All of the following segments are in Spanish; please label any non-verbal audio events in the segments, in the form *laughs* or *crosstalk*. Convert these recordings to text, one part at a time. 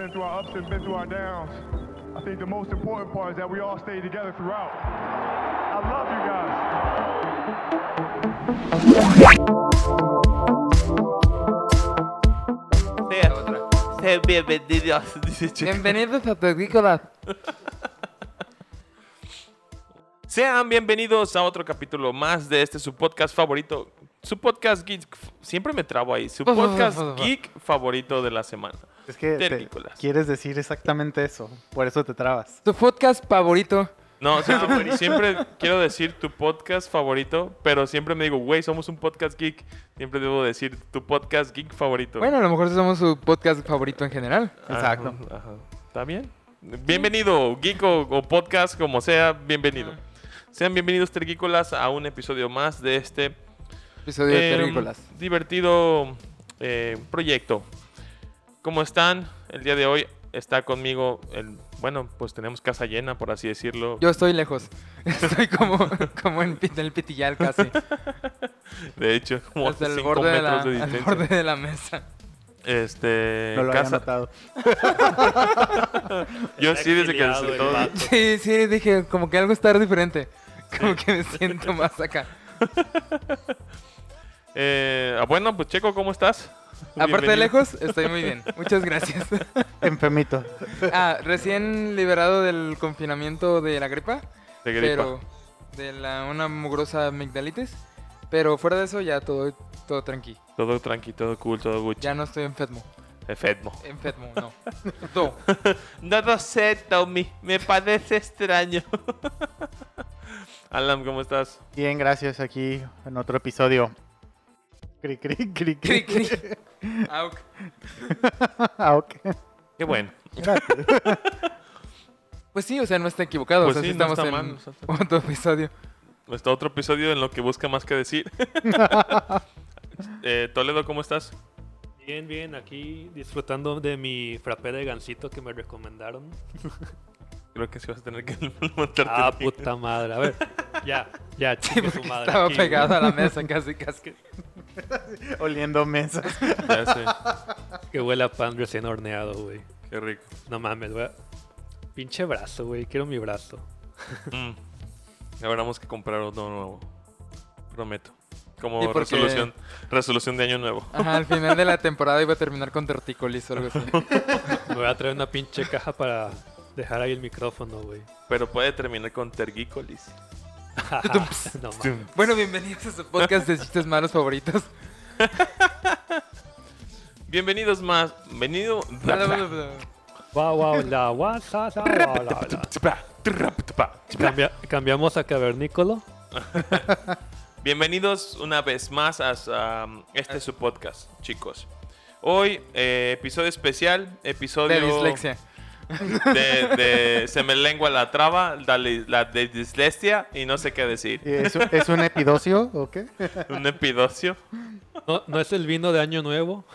been through our ups and been through our downs. I think the most important part is that we all stay together throughout. I love you guys. Sean bienvenidos, *laughs* dice Checo. Bienvenidos a Terrícolas. Sean bienvenidos a otro capítulo más de este su podcast favorito. Su podcast geek. Siempre me trabo ahí. Su podcast geek favorito de la semana. Es que quieres decir exactamente eso, por eso te trabas. Tu podcast favorito. No, siempre, *laughs* siempre quiero decir tu podcast favorito, pero siempre me digo, güey, somos un podcast geek. Siempre debo decir tu podcast geek favorito. Bueno, a lo mejor somos su podcast favorito en general. Exacto. Ajá. ¿Está bien? Bienvenido, geek o, o podcast, como sea, bienvenido. Sean bienvenidos, tergícolas, a un episodio más de este Episodio de Terrícolas. divertido eh, proyecto. ¿Cómo están? El día de hoy está conmigo, el, bueno, pues tenemos casa llena, por así decirlo. Yo estoy lejos. *laughs* Estoy como, como en, en el pitillal casi. De hecho, como Hasta el 5 borde, de metros la, de al distancia. borde de la mesa. Este, No lo había casa. notado. *laughs* Yo sí, desde que el. Sí, sí, dije, como que algo está diferente. Como que me siento más acá. *laughs* Eh, ah, bueno, pues Checo, ¿cómo estás? Aparte de lejos, estoy muy bien. Muchas gracias. *laughs* Enfermito. Ah, recién liberado del confinamiento de la gripa. De gripa. Pero de la, una mugrosa amigdalitis. Pero fuera de eso ya todo, todo tranqui. Todo tranqui, todo cool, todo Gucci. Ya no estoy enfermo. Efetmo. Enfermo, no. *laughs* No. *laughs* No lo sé, Tommy. Me parece extraño. Alan, ¿cómo estás? Bien, gracias aquí en otro episodio. Cri, cri, cri, Cri, cri. cri. *laughs* Auk. Ok. Qué bueno. Pues sí, o sea, no está equivocado. Pues o sea, sí, sí no estamos está en mal, no está otro episodio. Está otro episodio en lo que busca más que decir. *laughs* Eh, Toledo, ¿cómo estás? Bien, bien, aquí disfrutando de mi frappé de gansito que me recomendaron. Creo que sí vas a tener que *laughs* montarte. Ah, puta madre. A ver, ya, ya, chingue su Porque madre. estaba aquí, pegado a la mesa casi, casi. *laughs* Oliendo mesas. Ya sé. Que huele a pan recién horneado, güey. Qué rico. No mames, güey. Pinche brazo, güey. Quiero mi brazo. Mm. Ahora vamos que comprar otro nuevo. Prometo. Como Sí, porque- resolución, resolución de año nuevo. Ajá, al final de la temporada iba a terminar con tortícolis o algo así. Me voy a traer una pinche caja para dejar ahí el micrófono, güey. Pero puede terminar con tergícolis. *laughs* no. Bueno, bienvenidos a su podcast de chistes malos favoritos. Bienvenidos más. Venido. Cambia- cambiamos a cavernícola. *laughs* Bienvenidos una vez más a, a este su podcast, chicos. Hoy, eh, episodio especial, episodio De dislexia. *laughs* de, de se me lengua la traba, la, la de dislexia y no sé qué decir. ¿Es, un- ¿Es un epidocio o qué? *laughs* Un epidocio. No, no es el vino de Año Nuevo. *laughs*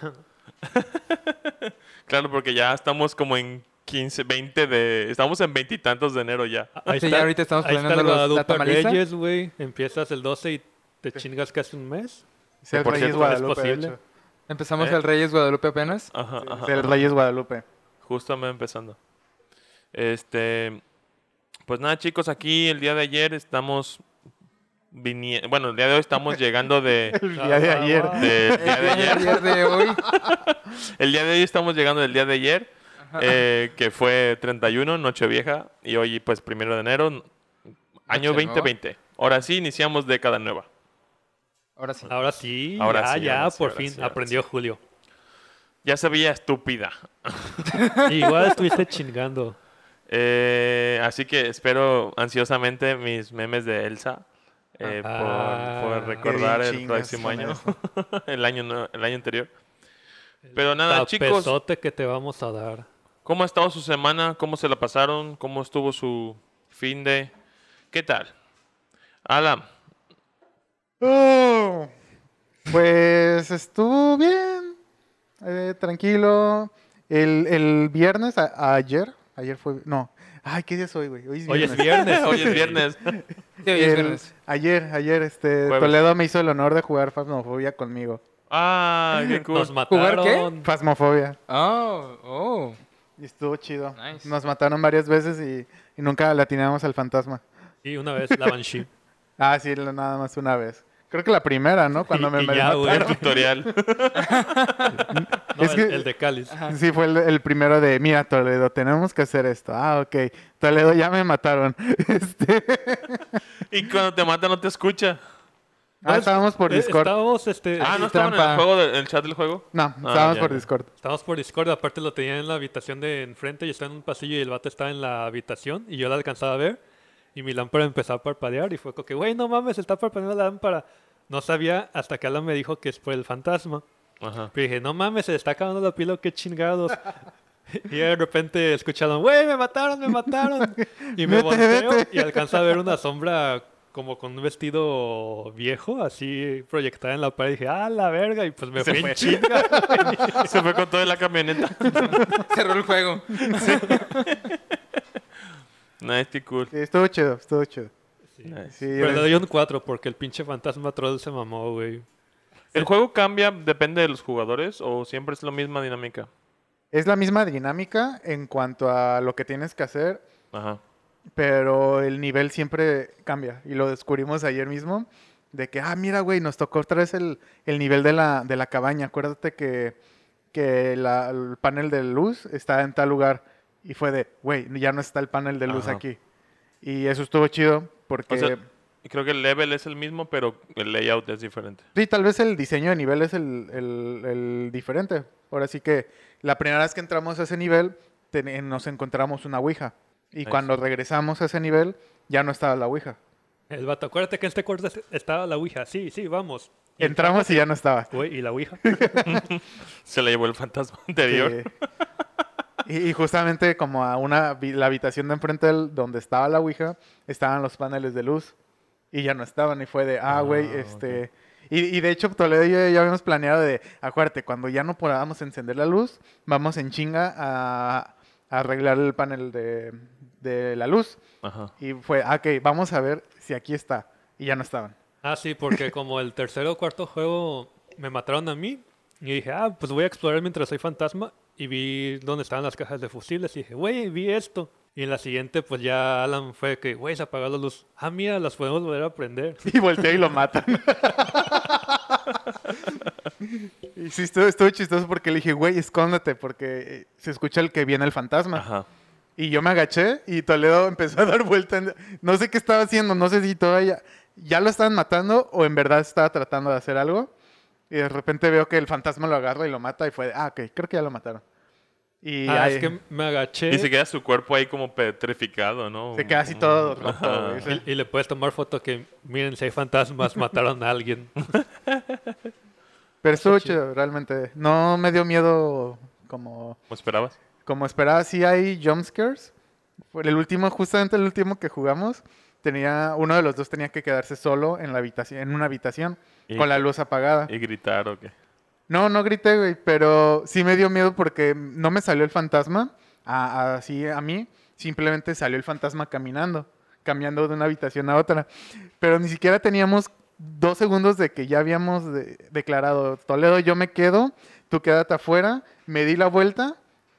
Claro, porque ya estamos como en 15, 20 de... Estamos en veintitantos de enero ya. Ahí Sí, ya ahorita estamos ahí está planeando los- la tamaliza. Reyes, güey. Empiezas el 12 y te chingas casi un mes. Es el por Reyes cierto, Guadalupe. ¿es posible? Empezamos ¿Eh? el Reyes Guadalupe apenas. Ajá, Sí, ajá, el ajá. Reyes Guadalupe. Justo me empezando. Este... Pues nada, chicos, aquí el día de ayer estamos... viniendo Bueno, el día de hoy estamos *laughs* llegando de... El día de ayer. del día de El ayer. día de hoy. *laughs* El día de hoy estamos llegando del día de ayer, eh, que fue 31, Nochevieja, y hoy pues primero de enero, año Noche nueva. 2020. Ahora sí iniciamos década nueva. Ahora sí. Ahora sí, Ahora ya, sí, ya, ahora por fin sí, aprendió Julio. Ya se veía estúpida. *laughs* Igual estuviste chingando. Eh, así que espero ansiosamente mis memes de Elsa. eh, por- Ah, por, recordar el próximo año, *laughs* el año el año anterior. Pero nada, chicos, Tapezote que te vamos a dar. ¿cómo ha estado su semana? ¿Cómo se la pasaron? ¿Cómo estuvo su fin de? ¿Qué tal? Alan, Oh, pues estuvo bien. eh, tranquilo. El, el viernes, a- ayer. Ayer fue. No. Ay, ¿qué día es hoy, güey? Hoy es Hoy viernes. es viernes. hoy es viernes. *laughs* Sí, hoy es El- viernes. Ayer, ayer, este, Jueves. Toledo me hizo el honor de jugar Phasmophobia conmigo. Ah, qué cool. Nos ¿Jugar qué? mataron. Phasmophobia. Oh, oh. Y estuvo chido. Nice. Nos mataron varias veces y, y nunca le atinamos al fantasma. Y una vez la Banshee. *laughs* Ah, sí, nada más una vez. Creo que la primera, ¿no? Cuando Y- me, y me ya, güey. El tutorial. *laughs* No, Es el, que- el de Cáliz. Sí, fue el, el primero de, mira, Toledo, tenemos que hacer esto. Ah, ok. Toledo, ya me mataron. *laughs* Este... y cuando te mata no te escucha. Ah, estábamos por Eh, Discord. Estábamos, este, Ah, ¿no estaban en el juego, de- el chat del juego? No, Ah, estábamos ya, por. Discord. estábamos por Discord. Aparte lo tenía en la habitación de enfrente y estaba en un pasillo y el vato estaba en la habitación y yo la alcanzaba a ver. Y mi lámpara empezó a parpadear y fue como que, güey, no mames, está parpadeando la lámpara. No sabía hasta que Alan me dijo que es por el fantasma. Ajá. Pero dije, no mames, se le está acabando la pila, qué chingados. *laughs* y de repente escucharon, güey, me mataron, me mataron. Y me Vete, volteo vete. y alcanza a ver una sombra como con un vestido viejo, así proyectada en la pared. Y dije, ah, la verga. Y pues me Se fui fue. en chinga. *laughs* Se fue con toda la camioneta. *laughs* Cerró el juego. Nice, qué cool. Sí, estuvo chido, estuvo chido. Nice. Sí, Pero le doy un 4 porque el pinche fantasma troll se mamó, güey. ¿El juego cambia, depende de los jugadores o siempre es la misma dinámica? es la misma dinámica en cuanto a lo que tienes que hacer, Ajá. pero el nivel siempre cambia. Y lo descubrimos ayer mismo, de que, ah, mira, güey, nos tocó otra vez el, el nivel de la, de la cabaña. Acuérdate que, que la- el panel de luz está en tal lugar. Y fue de, güey, ya no está el panel de luz Ajá. aquí. Y eso estuvo chido, porque... O sea, creo que el level es el mismo, pero el layout es diferente. Sí, tal vez el diseño de nivel es el, el- el diferente. Ahora sí que la primera vez que entramos a ese nivel ten- nos encontramos una Ouija. Y cuando regresamos a ese nivel ya no estaba la Ouija. El vato, acuérdate que en este cuarto est- estaba la Ouija. Sí, sí, vamos. Y Entramos y ya no estaba. Güey, ¿y la Ouija? *laughs* *laughs* Se la llevó el fantasma anterior. Sí. *laughs* Y, y justamente como a una la habitación de enfrente del- donde estaba la Ouija, estaban los paneles de luz. Y ya no estaban. Y fue de, ah, güey, Ah, este... Y, y de hecho, Toledo y yo ya habíamos planeado de, acuérdate, cuando ya no podamos encender la luz, vamos en chinga a, a arreglar el panel de, de la luz. Ajá. Y fue, ah, ok, vamos a ver si aquí está. Y ya no estaban. Ah, sí, porque como el tercero o cuarto juego me mataron a mí, y dije, ah, pues voy a explorar mientras soy fantasma, y vi dónde estaban las cajas de fusibles, y dije, güey, vi esto. Y en la siguiente, pues ya Alan fue que, güey, se apagó la luz. Ah, mira, las podemos volver a prender. *laughs* Y voltea y lo matan. *laughs* y sí, estuvo, estuvo chistoso porque le dije, güey, escóndete, porque eh, se escucha el que viene el fantasma. Ajá. Y yo me agaché y Toledo *laughs* empezó a dar vuelta. en- No sé qué estaba haciendo, no sé si todavía ya lo estaban matando o en verdad estaba tratando de hacer algo. Y de repente veo que el fantasma lo agarra y lo mata y fue, de, ah, ok, creo que ya lo mataron. Y ah, ahí es que me agaché Y se queda su cuerpo ahí como petrificado, ¿no? se queda así todo roto. Sí. y, y le puedes tomar foto que, miren, si hay fantasmas, *laughs* mataron a alguien. *laughs* Pero estuvo chido, realmente. No me dio miedo como, ¿Cómo esperabas? como esperaba. Sí hay jumpscares. Fue el último, justamente el último que jugamos, tenía, uno de los dos tenía que quedarse solo en la habitación, en una habitación, Y- con la luz apagada. ¿Y gritar o qué? No, no grité, güey, pero sí me dio miedo porque no me salió el fantasma a- así a mí, simplemente salió el fantasma caminando, cambiando de una habitación a otra. Pero ni siquiera teníamos dos segundos de que ya habíamos de- declarado, Toledo, yo me quedo, tú quédate afuera, me di la vuelta,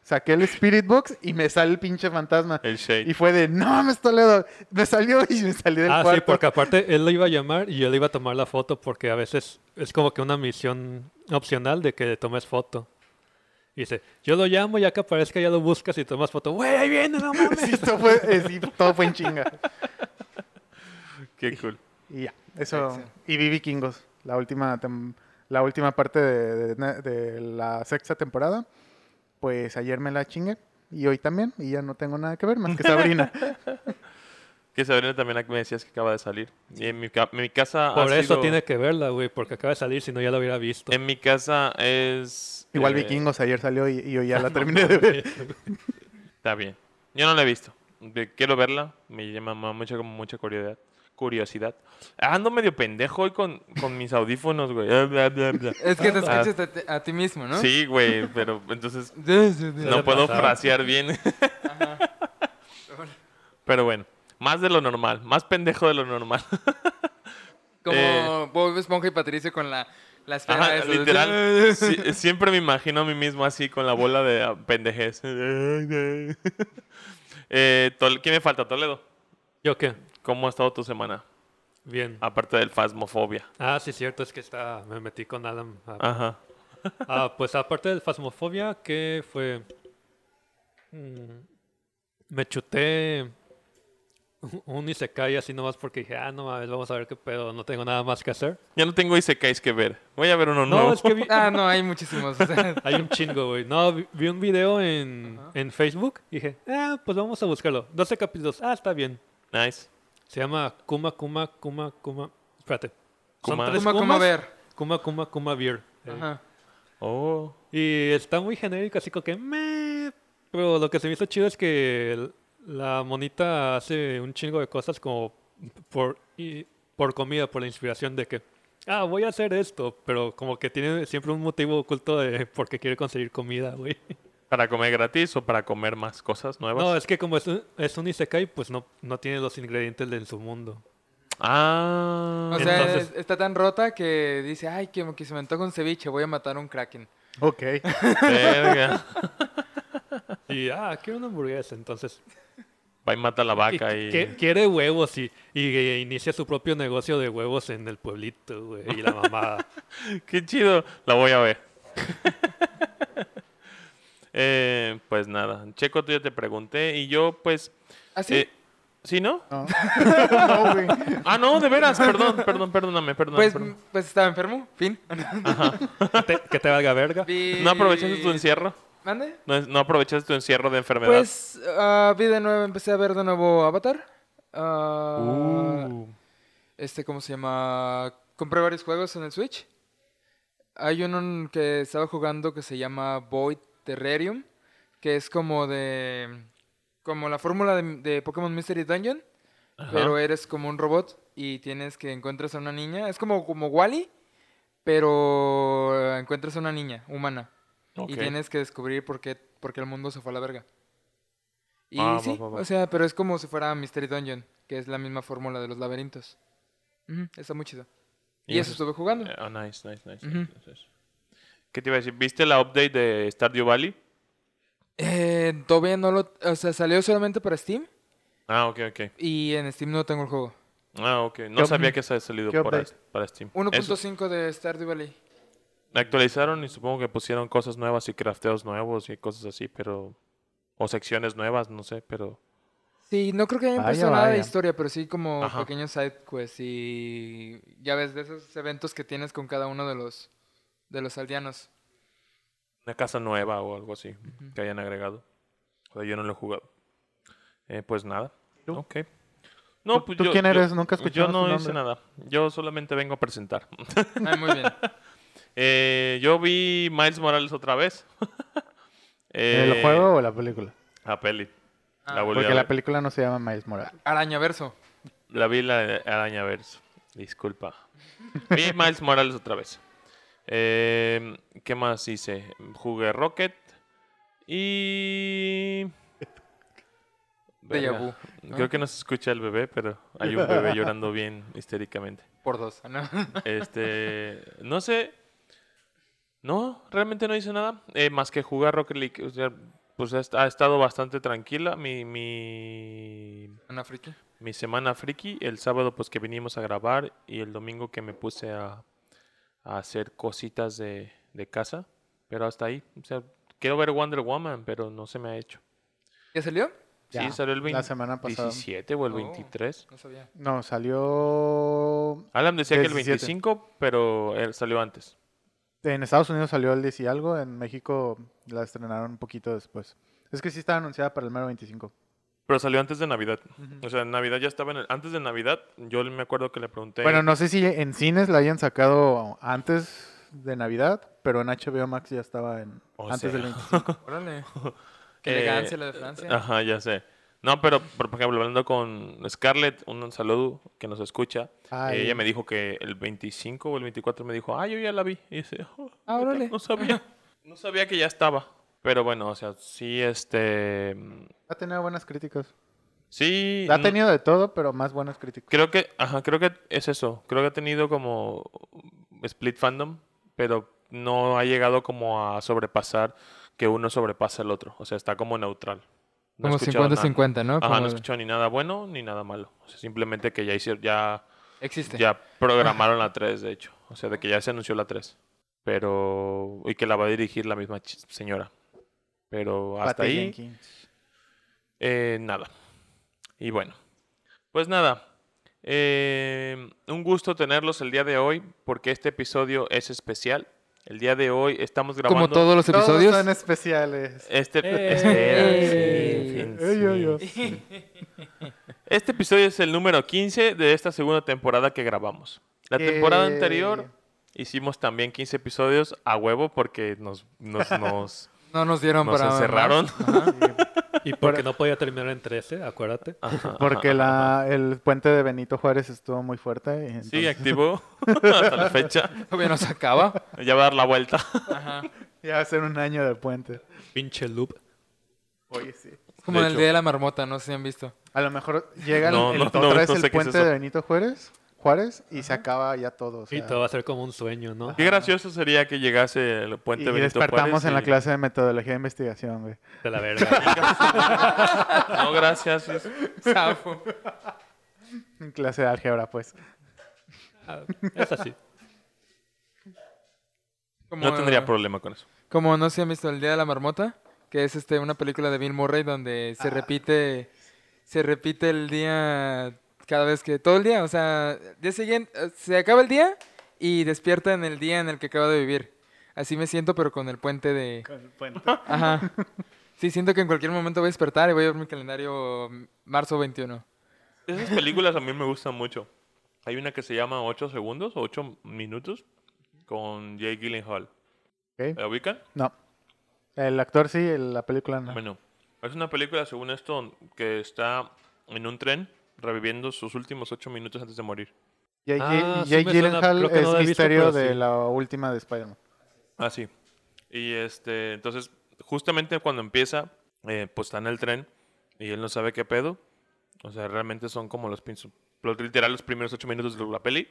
saqué el Spirit Box y me sale el pinche fantasma. El shade. Y fue de, no mames, Toledo, me salió y me salí del Ah, sí, cuarto. porque aparte él lo iba a llamar y yo le iba a tomar la foto porque a veces es como que una misión opcional de que le tomes foto. Y dice, yo lo llamo, ya que aparezca ya lo buscas y tomas foto. Güey, ahí viene, no *laughs* mames. Sí, todo fue, eh, sí, todo fue en chinga. Qué cool. Y ya, eso. Y vi Vikingos, la última, tem- la última parte de, de- de la sexta temporada. Pues ayer me la chingué y hoy también. Y ya no tengo nada que ver más que Sabrina. *laughs* Que Sabrina también me decías que acaba de salir. Y en mi, ca- en mi casa. Por eso sido- tiene que verla, güey, porque acaba de salir, si no ya lo hubiera visto. En mi casa es. Igual eh, Vikingos ayer salió y, y hoy ya la *laughs* terminé de ver. Está bien. Yo no la he visto. De- Quiero verla. Me llama ma- mucha, como mucha curiosidad. Curiosidad. Ando medio pendejo hoy con, con mis audífonos, güey. Es que te Ah. escuchas a ti- a, ti mismo, ¿no? Sí, güey, pero entonces *laughs* no puedo frasear bien. *laughs* Pero bueno, más de lo normal, más pendejo de lo normal. *laughs* Como Eh. Bob Esponja y Patricio con la La espera Ajá, eso. literal. sí, siempre me imagino a mí mismo así con la bola de ah, pendejez. Eh, ¿Quién me falta? Toledo. ¿Yo qué? ¿Cómo ha estado tu semana? Bien. Aparte del Fasmofobia. Ah, sí, cierto, es que está, me metí con Adam. a- Ajá. *laughs* Ah, pues aparte del Fasmofobia, ¿qué fue? Mm, me chuté un Isekai así nomás porque dije, ah, no mames, vamos a ver qué pedo, no tengo nada más que hacer. Ya no tengo Isekais que ver. Voy a ver uno No, nuevo. es que vi- *laughs* Ah, no, hay muchísimos. o *laughs* sea, hay un chingo, güey. No, vi, vi un video en, en Facebook y dije, ah, pues vamos a buscarlo. 12 capítulos, ah, está bien. Nice. Se llama Kuma, Kuma, Kuma, Kuma. Espérate. Son Kuma. tres Kuma, Kuma, ver. Kuma, Kuma, Kuma Beer. Eh, Ajá. Oh. Y está muy genérico, así como que me. Pero lo que se me hizo chido es que la monita hace un chingo de cosas como por, y, por comida, por la inspiración de que, ah, voy a hacer esto, pero como que tiene siempre un motivo oculto de por qué quiere conseguir comida, güey. ¿Para comer gratis o para comer más cosas nuevas? No, es que como es un, es un isekai, pues no, no tiene los ingredientes de en su mundo. Ah. O sea, Entonces- es- está tan rota que dice, ay, que, que se me antoja un ceviche, voy a matar a un kraken. Ok. verga. *laughs* Y, ah, quiero una hamburguesa, entonces Va y mata a la Y vaca qui- y... qui- quiere huevos y, y eh, inicia su propio negocio de huevos en el pueblito, güey. Y la mamá. *laughs* Qué chido. La voy a ver. *laughs* Eh, pues nada. Checo, tú ya te pregunté. Y yo, pues... ¿Así? eh, ¿Sí, no? No. *laughs* *laughs* no, güey. Ah, no, de veras. Perdón, perdón, perdóname, perdóname. pues, perdón. pues estaba enfermo, fin. *laughs* que, te, que te valga verga. Vi- ¿No aprovechaste tu encierro? ¿Mande? ¿No, no aprovechaste tu encierro de enfermedad? Pues ah, vi de nuevo, empecé a ver de nuevo Avatar. Ah, Uh. Este, ¿cómo se llama? Compré varios juegos en el Switch. Hay uno que estaba jugando que se llama Void Terrarium, que es como de... Como la fórmula de, de Pokémon Mystery Dungeon, Ajá. pero eres como un robot y tienes que encuentras a una niña. Es como, como Wally, pero encuentras a una niña humana. Y tienes que descubrir por qué, por qué el mundo se fue a la verga. Y Ah, sí, va, va. o sea, pero es como si fuera Mystery Dungeon, que es la misma fórmula de los laberintos. Ujú, está muy chido. Y, Y eso eso estuve jugando. Ah, nice, nice, nice. Ujú. nice, nice. ¿Qué te iba a decir? ¿Viste la update de Stardew Valley? Eh, todavía no lo... O sea, salió solamente para Steam Ah, ok, ok. y en Steam no tengo el juego. Ah, ok. No ¿Qué sabía que se había salido para, para Steam. Eso. 1.5 de Stardew Valley. Actualizaron y supongo que pusieron cosas nuevas y crafteos nuevos y cosas así, pero... O secciones nuevas, no sé, pero... Sí, no creo que hayan Vaya, puesto nada de historia, pero sí como Ajá. pequeños side quests y ya ves de esos eventos que tienes con cada uno de los de los aldeanos. Una casa nueva o algo así que hayan agregado. O sea, yo no lo he jugado. Eh, pues nada. ¿Tú? Ok. No, ¿Tú- pues tú yo, quién yo- eres? Nunca he Yo no hice nada. Yo solamente vengo a presentar. Ah, muy bien. *laughs* Eh, yo vi Miles Morales otra vez. *laughs* ¿El Eh, juego o la película? La peli. Ah, la Porque la película no se llama Miles Morales. Arañaverso. La vi la Arañaverso. Disculpa. Vi Miles Morales otra vez. Eh, ¿Qué más hice? Jugué Rocket. Y. Verga. Creo que no se escucha el bebé, pero hay un bebé *laughs* llorando bien histéricamente. Por dos. ¿no? Este. No sé. No, realmente no hice nada. eh, más que jugar Rocket League. O sea, pues ha, est- ha estado bastante tranquila. Mi, mi Una friki. mi semana friki, el sábado pues que vinimos a grabar y el domingo que me puse a, a hacer cositas de, de casa, pero hasta ahí, o sea, quiero ver Wonder Woman, pero no se me ha hecho. ¿Ya salió? Sí, Ya, salió el la semana pasada. 27 o el Oh. 23. No sabía. No, salió... Alan decía que el 17. 25, pero él salió antes. En Estados Unidos salió el 10 y algo, en México la estrenaron un poquito después. Es que sí estaba anunciada para el mero 25. Pero salió antes de Navidad. O sea, en Navidad ya estaba en el... Antes de Navidad, yo me acuerdo que le pregunté... Bueno, no sé si en cines la hayan sacado antes de Navidad, pero en HBO Max ya estaba en O antes sea. del 25. *laughs* Órale. *laughs* Qué Eh, elegancia la de Francia. Ajá, ya sé. No, pero por ejemplo, hablando con Scarlett, un saludo que nos escucha, Ay. ella me dijo que el 25 o el 24 me dijo, ah, yo ya la vi. Y dice, "Oh, Ah, no sabía. *laughs* No sabía que ya estaba. Pero bueno, o sea, sí, este... Ha tenido buenas críticas. Sí, Ha tenido de todo, pero más buenas críticas. creo que, ajá, creo que es eso. Creo que ha tenido como split fandom. pero no ha llegado como a sobrepasar que uno sobrepasa el otro. O sea, está como neutral. No Como escuchado nada- 50-50, ¿no? Ajá, Como no he escuchado ni nada bueno ni nada malo. O sea, simplemente que ya hicieron, ya, Existe. ya *laughs* programaron la 3, de hecho. O sea, de que ya se anunció la 3. Pero. Y que la va a dirigir la misma señora. Pero hasta Patty ahí. Jenkins. Eh, nada. Y bueno, pues nada. eh, un gusto tenerlos el día de hoy porque este episodio es especial. El día de hoy estamos grabando. Como todos los Todos episodios. son especiales. Este, Eh. *laughs* Eh. ey. *laughs* Este episodio es el número 15 de esta segunda temporada que grabamos. La temporada Yay. anterior hicimos también 15 episodios a huevo porque nos, nos, nos, No nos dieron nos para. encerraron. Y porque no podía terminar en 13, acuérdate. Ajá, *laughs* Porque ajá, la, ajá. el puente de Benito Juárez estuvo muy fuerte. y Sí, activo *laughs* hasta la fecha. Todavía no se acaba. Ya va a dar la vuelta. Ajá. ya va a ser un año de puente. Pinche loop. Oye, sí. Como De en el hecho. Día de la Marmota, no sé si han visto. A lo mejor llega el- No, el, no, otra no, vez no el sé qué es puente de Benito Juárez, Juárez y se acaba ya todo. o Y todo va a ser como un sueño, ¿no? Qué gracioso sería que llegase el puente y Benito despertamos Juárez en la clase de metodología de investigación, güey. De la verga. *laughs* No, gracias. es- Zafo. En *laughs* clase de álgebra, pues. Ah, Es así. Como, No tendría problema con eso. Como no si han visto El Día de la Marmota, que es este una película de Bill Murray donde Ah. se repite se repite el día cada vez que todo el día, o sea, día siguiente eh, se acaba el día y despierta en el día en el que acaba de vivir. Así me siento pero con el puente de Con el puente. *laughs* Ajá. Sí, siento que en cualquier momento voy a despertar y voy a ver mi calendario marzo 21. Esas películas a mí me gustan mucho. Hay una que se llama 8 segundos o 8 minutos con Jake Gyllenhaal. Ok. ¿La ubican? No. El actor sí, la película no. Bueno, es una película, según esto, que está en un tren reviviendo sus últimos 8 minutos antes de morir. Jake, Ah, me suena, Gyllenhaal no es visto, misterio pero de sí. la última de Spider-Man. Ah, sí. Y este, entonces, justamente cuando empieza, eh, pues está en el tren y él no sabe qué pedo. O sea, realmente son como los, los literal los primeros ocho minutos de la peli.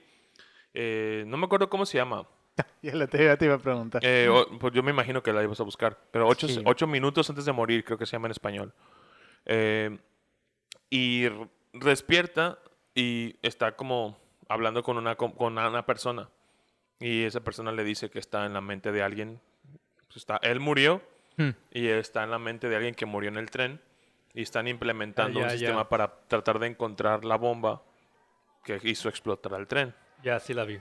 Eh, no me acuerdo cómo se llama. *laughs* Ya la te, ya te iba a preguntar. Eh, o- pues yo me imagino que la ibas a buscar. Pero ocho, Sí. ocho minutos antes de morir, creo que se llama en español. Eh, y despierta y está como hablando con una, con una persona. Y esa persona le dice que está en la mente de alguien. Pues está, él murió Hmm. y está en la mente de alguien que murió en el tren. Y están implementando Ah, un ya. sistema para tratar de encontrar la bomba que hizo explotar el tren. Ya sí la vi.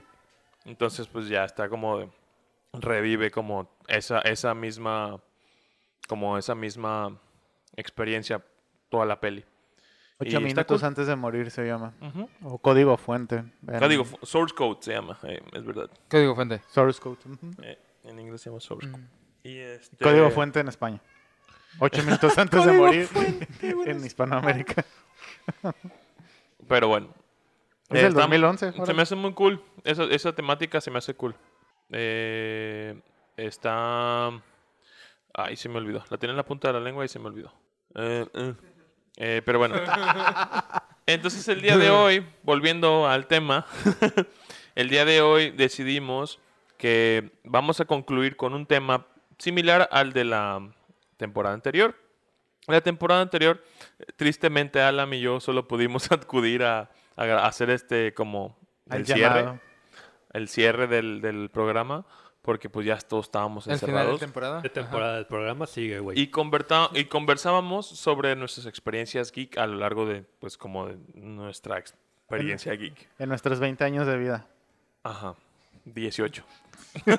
Entonces, pues ya está como de- revive como esa, esa misma como esa misma experiencia toda la peli. Ocho minutos cool. antes de morir se llama. O código fuente. en- Código source code se llama, eh, es verdad. Código fuente. Source code. Eh, en inglés se llama source code. Y este, Código fuente en España. Ocho *laughs* minutos antes de morir en Hispanoamérica. *laughs* Pero bueno. Es Eh, del está- 2011. Se me hace muy cool. Esa, esa temática se me hace cool. Eh, está. Ay, se me olvidó. La tenía en la punta de la lengua y se me olvidó. Eh, eh. Pero bueno. *laughs* Entonces, el día de hoy, volviendo al tema, *laughs* el día de hoy decidimos que vamos a concluir con un tema similar al de la temporada anterior. La temporada anterior, tristemente, Alan y yo solo pudimos *laughs* acudir a, hacer este como Al el cierre, llamado. el cierre del, del programa, porque pues ya todos estábamos El final de encerrados. temporada. De temporada del programa sigue, güey. Y, y conversábamos sobre nuestras experiencias geek a lo largo de, pues, como de nuestra experiencia geek. En nuestros 20 años de vida. Ajá, 18. *laughs*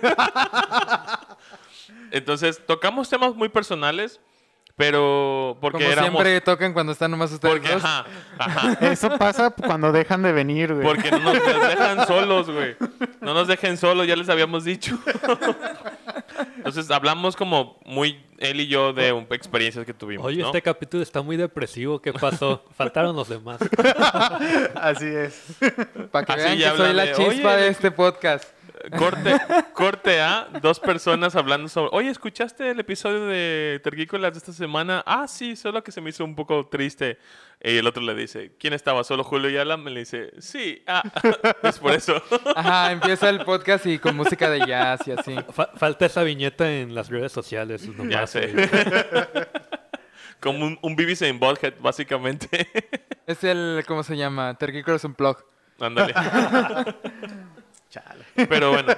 Entonces, tocamos temas muy personales, pero porque Como éramos... siempre tocan cuando están nomás ustedes Porque, dos. ajá, ajá, *laughs* Eso pasa cuando dejan de venir, güey. porque no nos dejan solos, güey. No nos dejen solos, ya les habíamos dicho. Entonces, hablamos como muy él y yo de un- experiencias que tuvimos, Oye, ¿no? este capítulo está muy depresivo. ¿Qué pasó? Faltaron los demás. *laughs* Así es. Para que Así vean que soy la de, chispa "Oye, de este podcast. Corte, corte A, dos personas hablando sobre, oye, ¿escuchaste el episodio de Tergícolas de esta semana? Ah, sí, solo que se me hizo un poco triste. Y el otro le dice, ¿quién estaba? ¿Solo Julio y Alan? Me le dice, sí, ah, *laughs* es por eso. Ajá, empieza el podcast y con música de jazz y así. Fa- falta esa viñeta en las redes sociales. nomás, ya sé. *laughs* Como un, un Beavis en Butthead, básicamente. Es el, ¿cómo se llama? Tergicolas Unplugged. Ándale. *laughs* Chale. Pero bueno.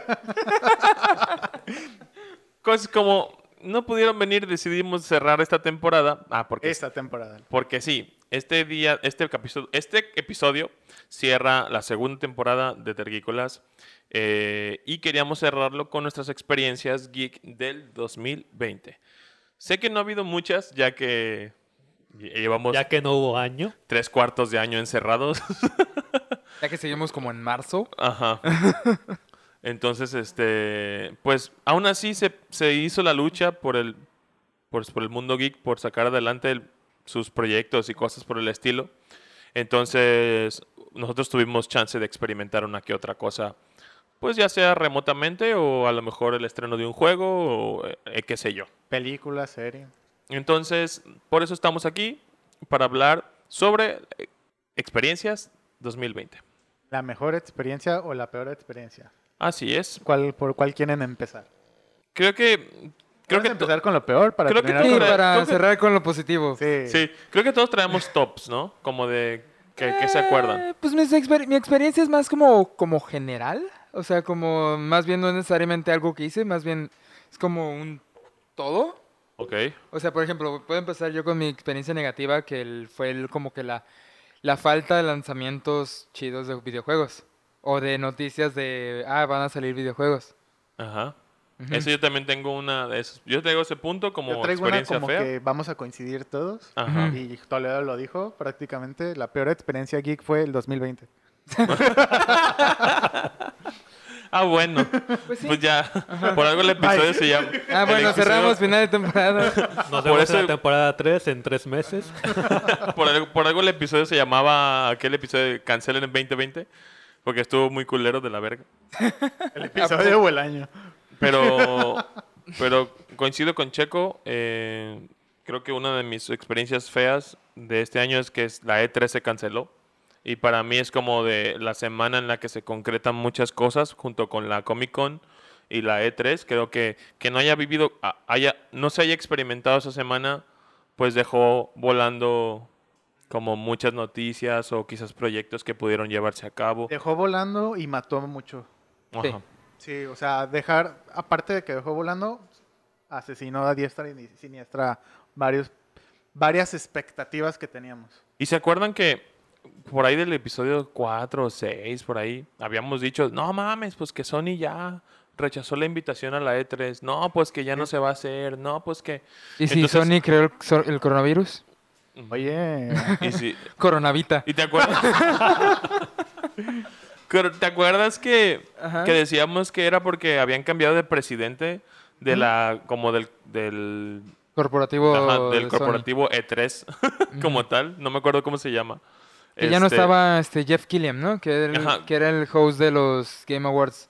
Cosas como no pudieron venir, decidimos cerrar esta temporada. Ah, porque Esta temporada. Porque sí, este día, este episodio, este episodio cierra la segunda temporada de Tergícolas eh, y queríamos cerrarlo con nuestras experiencias geek del 2020. Sé que no ha habido muchas, ya que lle- llevamos Ya que no hubo año. tres cuartos de año encerrados. *laughs* Ya que seguimos como en marzo. Ajá. *laughs* Entonces, este, pues aún así se, se hizo la lucha por el, por, por el mundo geek, por sacar adelante el- sus proyectos y cosas por el estilo. Entonces, nosotros tuvimos chance de experimentar una que otra cosa, pues ya sea remotamente o a lo mejor el estreno de un juego o eh, qué sé yo. Película, serie. Entonces, por eso estamos aquí, para hablar sobre eh, experiencias 2020. ¿La mejor experiencia o la peor experiencia? Así es. ¿Cuál, ¿Por cuál quieren empezar? Creo que... Creo que, empezar con lo peor para creo que con... para creo que- cerrar con lo positivo. Sí. Sí, creo que todos traemos tops, ¿no? Como de... que que se acuerdan? Eh, pues mi, exper- mi experiencia es más como, como general. O sea, como más bien no es necesariamente algo que hice, más bien es como un todo. Ok. O sea, por ejemplo, puedo empezar yo con mi experiencia negativa, que el- fue el- como que la, la falta de lanzamientos chidos de videojuegos. O de noticias de, ah, van a salir videojuegos. Ajá. Eso yo también tengo una de esas. Yo tengo ese punto como Yo traigo una experiencia como fea. que vamos a coincidir todos. Ajá. Y Toledo lo dijo prácticamente. La peor experiencia geek fue el 2020. *laughs* Ah, bueno. *laughs* Pues sí. Pues ya. Por algo el episodio se llama. Ah, bueno, episodio- cerramos final de temporada. *laughs* Nos Por vemos eso- en la temporada 3 en tres meses. *laughs* Por algo, por algo el episodio se llamaba aquel episodio de Cancelen en 2020. Porque estuvo muy culero de la verga. El episodio o el año. Pero, pero coincido con Checo. eh, creo que una de mis experiencias feas de este año es que la E3 se canceló. Y para mí es como de la semana en la que se concretan muchas cosas junto con la Comic Con y la E3. Creo que que no haya vivido, a- haya, no se haya experimentado esa semana, pues dejó volando como muchas noticias o quizás proyectos que pudieron llevarse a cabo. Dejó volando y mató mucho. Sí. Ajá. Sí, o sea, dejar, aparte de que dejó volando, asesinó a diestra y siniestra varios, varias expectativas que teníamos. ¿Y se acuerdan que por ahí del episodio 4 o 6, por ahí, habíamos dicho, no mames, pues que Sony ya rechazó la invitación a la E3, no, pues que ya no se va a hacer, no, pues que... ¿Y si Entonces- Sony creó el, coronavirus? Oye, Y, si- *laughs* Coronavita. ¿y te acuerdas? *laughs* ¿Te acuerdas que, que decíamos que era porque habían cambiado de presidente de la, como del, del, Corporativo. ajá, de del Sony. corporativo E3 *laughs* como tal, no me acuerdo cómo se llama. Que ya no Este, estaba este Jeff Killiam, ¿no? Que era, el, que era el host de los Game Awards.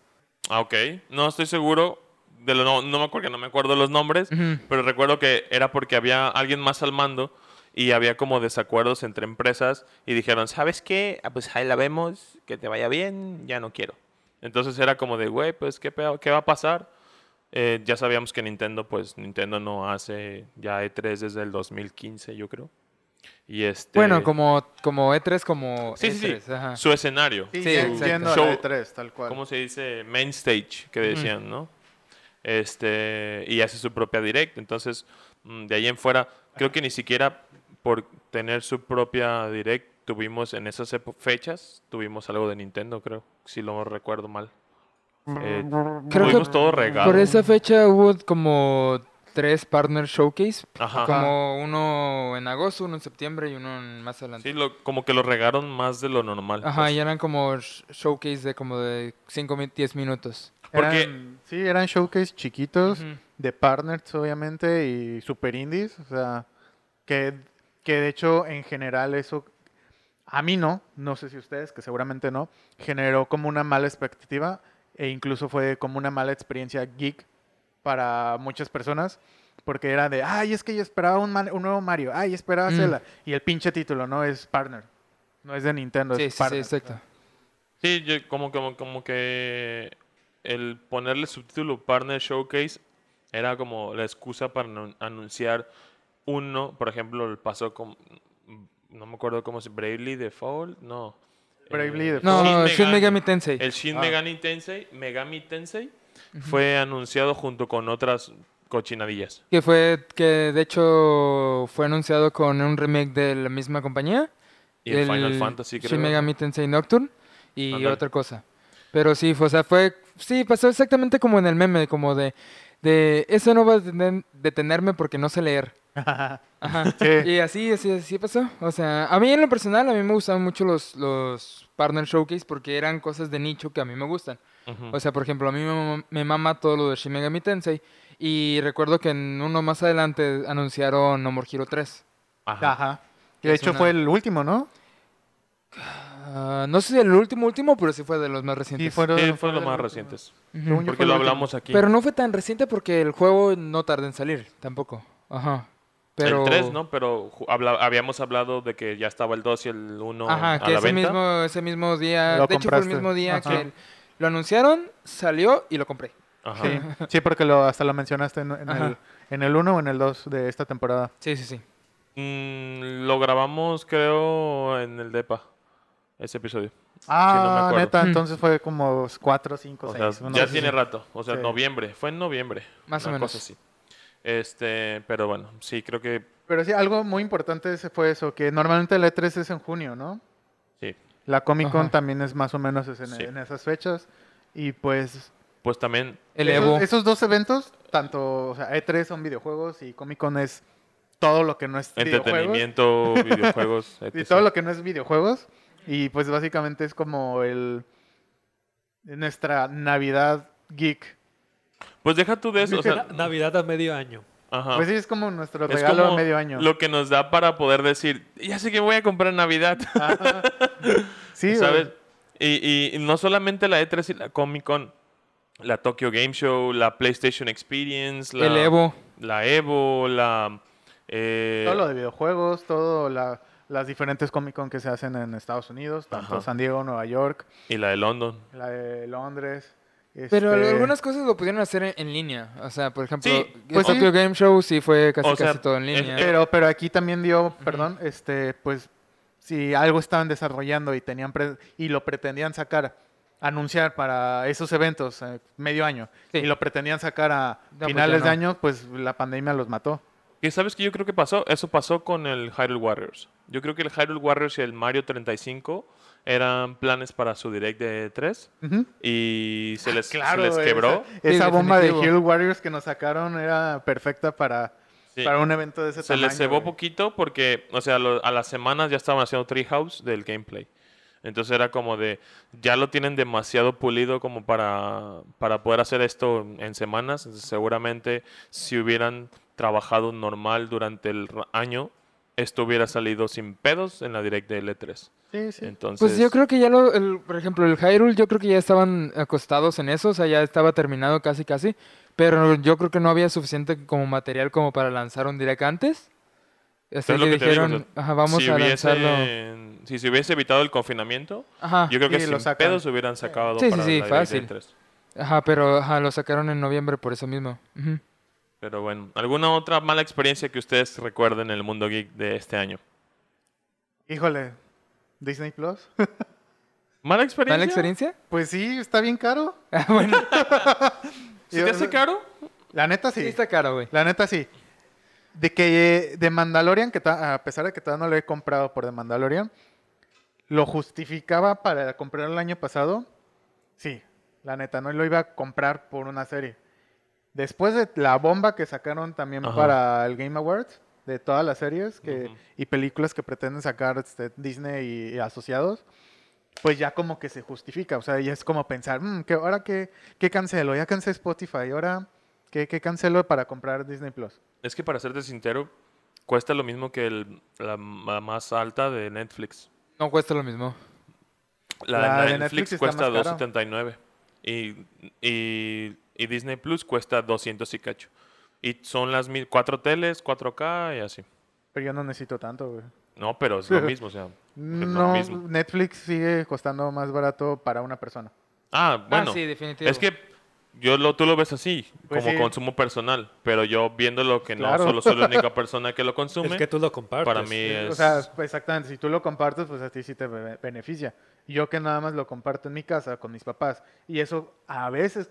Ah, ok. No estoy seguro. De lo, no, no me acuerdo, no me acuerdo los nombres, Ujú. pero recuerdo que era porque había alguien más al mando y había como desacuerdos entre empresas y dijeron, ¿sabes qué? Ah, pues ahí la vemos, que te vaya bien, ya no quiero. Entonces era como de, güey, pues ¿qué? ¿qué va a pasar? Eh, ya sabíamos que Nintendo, pues Nintendo no hace ya E3 desde el 2015, yo creo. Y este... Bueno, como, como E3, como Sí, sí, E3. sí. ajá. Su escenario. sí, exacto. entiendo Show- la de tres, tal cual. ¿cómo se dice? Main stage, que decían, ¿no? Este, y hace su propia direct. Entonces, mm, de ahí en fuera, creo que ni siquiera por tener su propia direct tuvimos en esas epo- fechas, tuvimos algo de Nintendo, creo, si lo recuerdo mal. Eh, Creo que tuvimos todo regalo. Por esa fecha hubo como tres partner showcase. Ajá. Como uno en agosto, uno en septiembre y uno en más adelante. Sí, lo- como que lo regaron más de lo normal. Ajá, pues. y eran como sh- showcase de como de 5, 10 minutos. porque- Eran- sí, eran showcase chiquitos, Ujú. de partners obviamente y super indies, o sea, que, que de hecho en general eso, a mí no, no sé si ustedes, que seguramente no, generó como una mala expectativa e incluso fue como una mala experiencia geek para muchas personas. Porque era de, ay, es que yo esperaba un, man- un nuevo Mario, ay, esperaba Mm. Zelda. Y el pinche título, ¿no? Es partner. No es de Nintendo, Sí, es sí, sí, partner. exacto. Sí, yo como, como, como que el ponerle subtítulo Partner Showcase era como la excusa para anun- anunciar uno, por ejemplo, el pasó con, no me acuerdo cómo se, Bravely Default, no. Bravely Eh, Default. No, Shin Megami Tensei. El Shin Ah. Megami Tensei, Megami Tensei fue anunciado junto con otras cochinadillas. Que fue, que de hecho fue anunciado con un remake de la misma compañía. Y el Final Fantasy, creo. Shin Megami Tensei Nocturne y Ándale. otra cosa. Pero sí, fue- o sea, fue, sí, pasó exactamente como en el meme, como de, de, eso no va a detener- detenerme porque no sé leer. *laughs* Ajá. Sí. Y así, así, así pasó. O sea, a mí en lo personal, a mí me gustaban mucho los, los Partner Showcase porque eran cosas de nicho que a mí me gustan. O sea, por ejemplo, a mí me, mama- me mama todo lo de Shin Megami Tensei. Y recuerdo que en uno más adelante anunciaron No More Hero 3. Ajá. Ajá. Que de hecho una- fue el último, ¿no? Ah, no sé si el último último, pero sí fue de los más recientes. Sí, fueron, Sí, fue fue lo el más recientes. Porque lo hablamos aquí. Pero no fue tan reciente porque el juego no tardó en salir, tampoco. Ajá. Pero... El 3, ¿no? Pero habla- habíamos hablado de que ya estaba el 2 y el 1 Ajá, a que la ese venta. mismo, ese mismo día, Lo de hecho fue el compraste. mismo día Ajá. que lo anunciaron, salió y lo compré. Ajá. Sí, *laughs* sí, porque lo, hasta lo mencionaste en, en el, en el 1 o en el 2 de esta temporada. Sí, sí, sí. Mm, lo grabamos, creo, en el DEPA. Ese episodio. Ah, acuerdo. neta, Mm. entonces fue como 4, 5, O 6. sea, ya tiene rato. O sea, Sí. noviembre. Fue en noviembre. Más o menos. cosa así. Este, pero bueno, sí, creo que Pero sí, algo muy importante fue eso, que normalmente el E3 es en junio, ¿no? sí. La Comic Con Ajá. también es más o menos en, Sí. en esas fechas. Y pues Pues también El esos, Evo. esos dos eventos, tanto o sea, E3 son videojuegos y Comic Con es todo lo que no es videojuegos. entretenimiento, videojuegos, *laughs* Y etc. todo lo que no es videojuegos. Y pues básicamente es como el nuestra Navidad geek. Pues deja tú de eso. O sea, Na- Navidad a medio año. ajá. Pues sí, es como nuestro Es regalo como a medio año. Lo que nos da para poder decir, ya sé que voy a comprar en Navidad. Ajá. *laughs* sí, ¿Sabes? Y, y no solamente la E3 y la Comic Con, la Tokyo Game Show, la PlayStation Experience, la El Evo. la Evo, la... eh, Todo lo de videojuegos, todo la- las diferentes Comic Con que se hacen en Estados Unidos, tanto Ajá. San Diego, Nueva York, y la de London. la de Londres. Pero este, algunas cosas lo pudieron hacer en, en línea. O sea, por ejemplo, Sí, el pues sí. Game Show sí fue casi, O sea, casi todo en línea. es- Pero, pero aquí también dio, perdón, este, pues, si algo estaban desarrollando y tenían pre- y lo pretendían sacar, anunciar para esos eventos eh, medio año Sí. y lo pretendían sacar a pues finales de no. año, pues la pandemia los mató. ¿Y sabes qué yo creo que pasó? Eso pasó con el Hyrule Warriors. Yo creo que el Hyrule Warriors y el Mario 35 eran planes para su direct de 3 Ujú. y se les, se Claro, les quebró. Esa, esa Sí, bomba de. Hero Warriors que nos sacaron era perfecta para, Sí. para un evento de ese Se tamaño. les cebó poquito porque, o sea, lo- a las semanas ya estaban haciendo Treehouse del gameplay. Entonces era como de, ya lo tienen demasiado pulido como para, para poder hacer esto en semanas. Entonces, seguramente si hubieran trabajado normal durante el año, esto hubiera salido sin pedos en la direct de L3. Sí, sí. Entonces, Pues yo creo que ya lo, el- por ejemplo, el Hyrule, yo creo que ya estaban acostados en eso, o sea, ya estaba terminado casi casi, pero yo creo que no había suficiente como material como para lanzar un direct antes. Así Es lo que que te digo, dijeron, o sea, ajá, vamos si a hubiese- lanzarlo. Si se hubiese evitado el confinamiento, Ajá, yo creo que Sí, lo sin pedos hubieran sacado Sí, sí, para sí, la direct fácil. del 3. ajá, pero ajá, lo sacaron en noviembre por eso mismo. Ujú. Pero bueno, ¿alguna otra mala experiencia que ustedes recuerden en el mundo geek de este año? Híjole, Disney Plus. ¿Mala experiencia? ¿Mala experiencia? pues sí, está bien caro. *laughs* Ah, bueno, *laughs* ¿Se te hace caro? La neta sí sí. está caro, güey. La neta sí. De que de Mandalorian, que ta- a pesar de que todavía no lo he comprado por The Mandalorian, lo justificaba para comprar el año pasado. Sí, la neta, no lo iba a comprar por una serie. Después de la bomba que sacaron también Ajá. para el Game Awards, de todas las series que, y películas que pretenden sacar este, Disney y, y asociados, pues ya como que se justifica. O sea, ya es como pensar, "Mm, ¿qué, ¿ahora qué, qué cancelo? Ya cancelé Spotify, ¿ahora qué, qué cancelo para comprar Disney Plus? Es que para serte sincero, cuesta lo mismo que el- la, la más alta de Netflix. No cuesta lo mismo. La, La la de Netflix Netflix cuesta más cara. 2.79. Y, y, y Disney Plus cuesta 200 y cacho. Y son las mil, cuatro teles, 4K y así. Pero yo no necesito tanto, güey. No, pero es lo mismo, o sea. *laughs* No, mismo. Netflix sigue costando más barato para una persona. Ah, bueno. ah, sí, definitivo. Es que yo lo, tú lo ves así, Pues como sí. consumo personal, pero yo viendo lo que Claro. no solo soy la única *laughs* persona que lo consume, Es que tú lo compartes. para mí es... O sea, exactamente, si tú lo compartes, pues a ti sí te be- beneficia. Yo que nada más lo comparto en mi casa con mis papás. Y eso a veces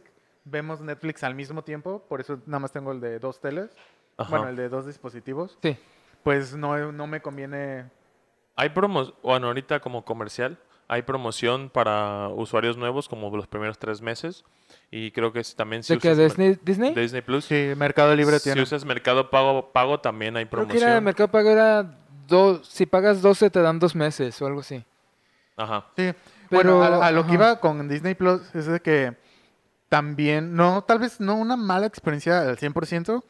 vemos Netflix al mismo tiempo, por eso nada más tengo el de dos teles, Ajá. bueno, el de dos dispositivos. Sí. Pues no, no me conviene Hay promos, bueno, ahorita como comercial, hay promoción para usuarios nuevos como los primeros tres meses. Y creo que también si ¿De qué? usas Mer- ¿Disney? ¿Disney? Disney Plus, Sí, Mercado Libre si tiene. usas Mercado Pago, pago también hay Creo que promoción. era Mercado Pago era dos, si pagas 12 te dan dos meses o algo así. Ajá. Sí. Pero, bueno, a, a lo que ajá. iba con Disney Plus es de que también, no, tal vez no una mala experiencia al 100%,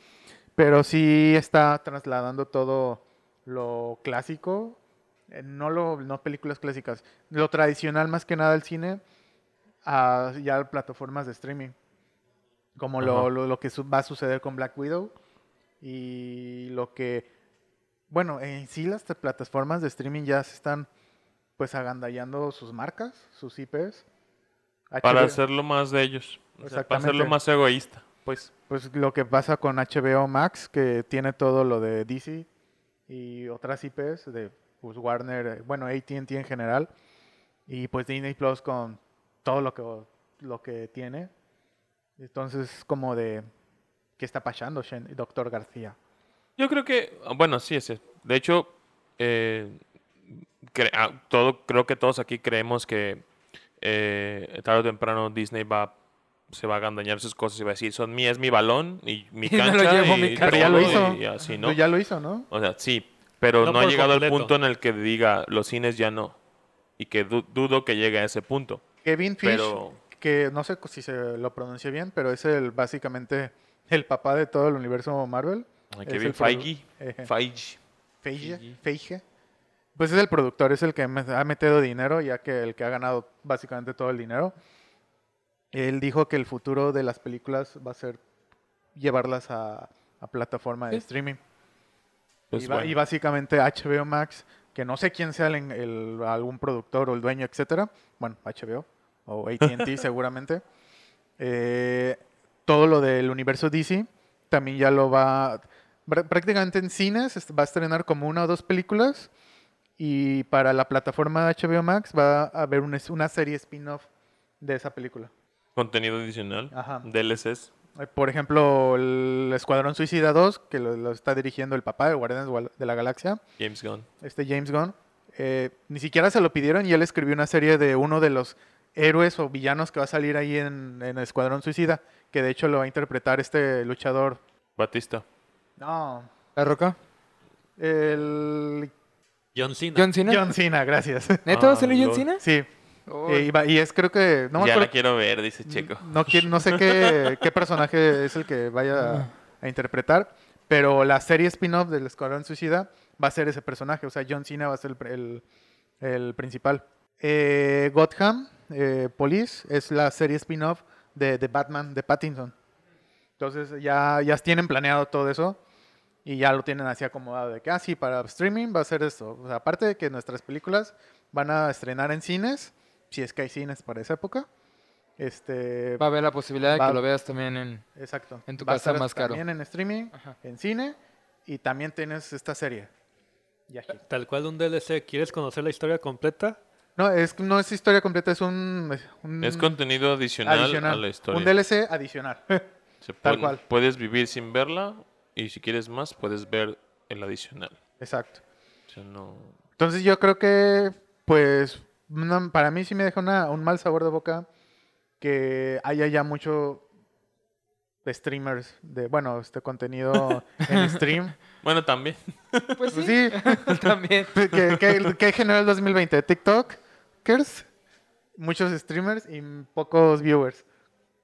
pero sí está trasladando todo lo clásico, eh, no, lo, no películas clásicas, lo tradicional más que nada del cine a ya plataformas de streaming, como lo, lo, lo que su- va a suceder con Black Widow y lo que, bueno, en sí las plataformas de streaming ya se están pues agandallando sus marcas, sus IPs. Para HBO hacerlo más de ellos. Sea, para Exactamente. hacerlo más egoísta. Pues Pues lo que pasa con HBO Max, que tiene todo lo de DC y otras IPs de pues, Warner, bueno, AT&T en general, y pues Disney Plus con todo lo que, lo que tiene. Entonces, como de, ¿qué está pasando, Shen- Doctor García? Yo creo que, ah, bueno, sí, sí. De hecho, eh, cre- ah, todo, creo que todos aquí creemos que eh, tarde o temprano Disney va se va a gandañar sus cosas y va a decir, son mías, es mi balón y mi *laughs* Y me lo cancha llevo y, mi. Pero ya lo hizo. y así, ¿no? Ya lo hizo, ¿no? O sea, sí, pero No no, ha llegado al completo. punto en el que diga, los cines ya no. Y que du- dudo que llegue a ese punto. Kevin Fish, Pero- que no sé si se lo pronuncié bien, pero es el básicamente el papá de todo el universo Marvel. Kevin Feige. Feige. Feige, Feige. Feige. Pues es el productor, es el que me- ha metido dinero, ya que el que ha ganado básicamente todo el dinero. Él dijo que el futuro de las películas va a ser llevarlas a, a plataforma de Sí. streaming. Pues y, bueno. y básicamente HBO Max, que no sé quién sea el, algún productor o el dueño, etcétera. Bueno, HBO o AT&T *laughs* seguramente. Eh, todo lo del universo DC también ya lo va prá- prácticamente en cines va a estrenar como una o dos películas y para la plataforma de HBO Max va a haber una, una serie spin-off de esa película. Contenido adicional. Ajá. DLCs. Eh, Por ejemplo, el Escuadrón Suicida 2, que lo, lo está dirigiendo el papá de Guardianes de la Galaxia, James Gunn. este James Gunn, eh, ni siquiera se lo pidieron y él escribió una serie de uno de los héroes o villanos que va a salir ahí en, en Escuadrón Suicida, que de hecho lo va a interpretar este luchador. Batista. No, ¿La Roca? el John Cena. ¿John Cena? John Cena, gracias. ¿Neta va a Ah, salir John. Cena? sí, Oh, eh, y, va- y es creo que, no me ya acuerdo, la quiero ver, dice Checo. no, no sé qué, *laughs* qué personaje es el que vaya a, a interpretar, pero la serie spin-off del Escuadrón Suicida va a ser ese personaje, o sea, John Cena va a ser el, pr- el- el principal. Eh, Gotham eh, Police es la serie spin-off de, de Batman de Pattinson. Entonces ya, ya tienen planeado todo eso y ya lo tienen así acomodado de que, ah, sí, para streaming va a ser esto. O sea, aparte de que nuestras películas van a estrenar en cines, si es que hay cines para esa época. Este, Va a haber la posibilidad de va- que lo veas también en... Exacto. En tu Va a casa estar más caro. También en streaming, Ajá. en cine y también tienes esta serie. Aquí. Tal cual un DLC. ¿Quieres conocer la historia completa? No, es, no es historia completa, es un... un Es contenido adicional, a la historia. Un DLC adicional. *laughs* Se tal cual. Puedes vivir sin verla y si quieres más, puedes ver el adicional. Exacto. O sea, no... Entonces yo creo que, pues, para mí sí me deja una- un mal sabor de boca que haya ya mucho de streamers, de, bueno, este contenido *laughs* en stream. Bueno, también. Pues Pues sí, sí, *laughs* también. ¿qué, qué, qué generó el 2020? TikTokers, muchos streamers y pocos viewers.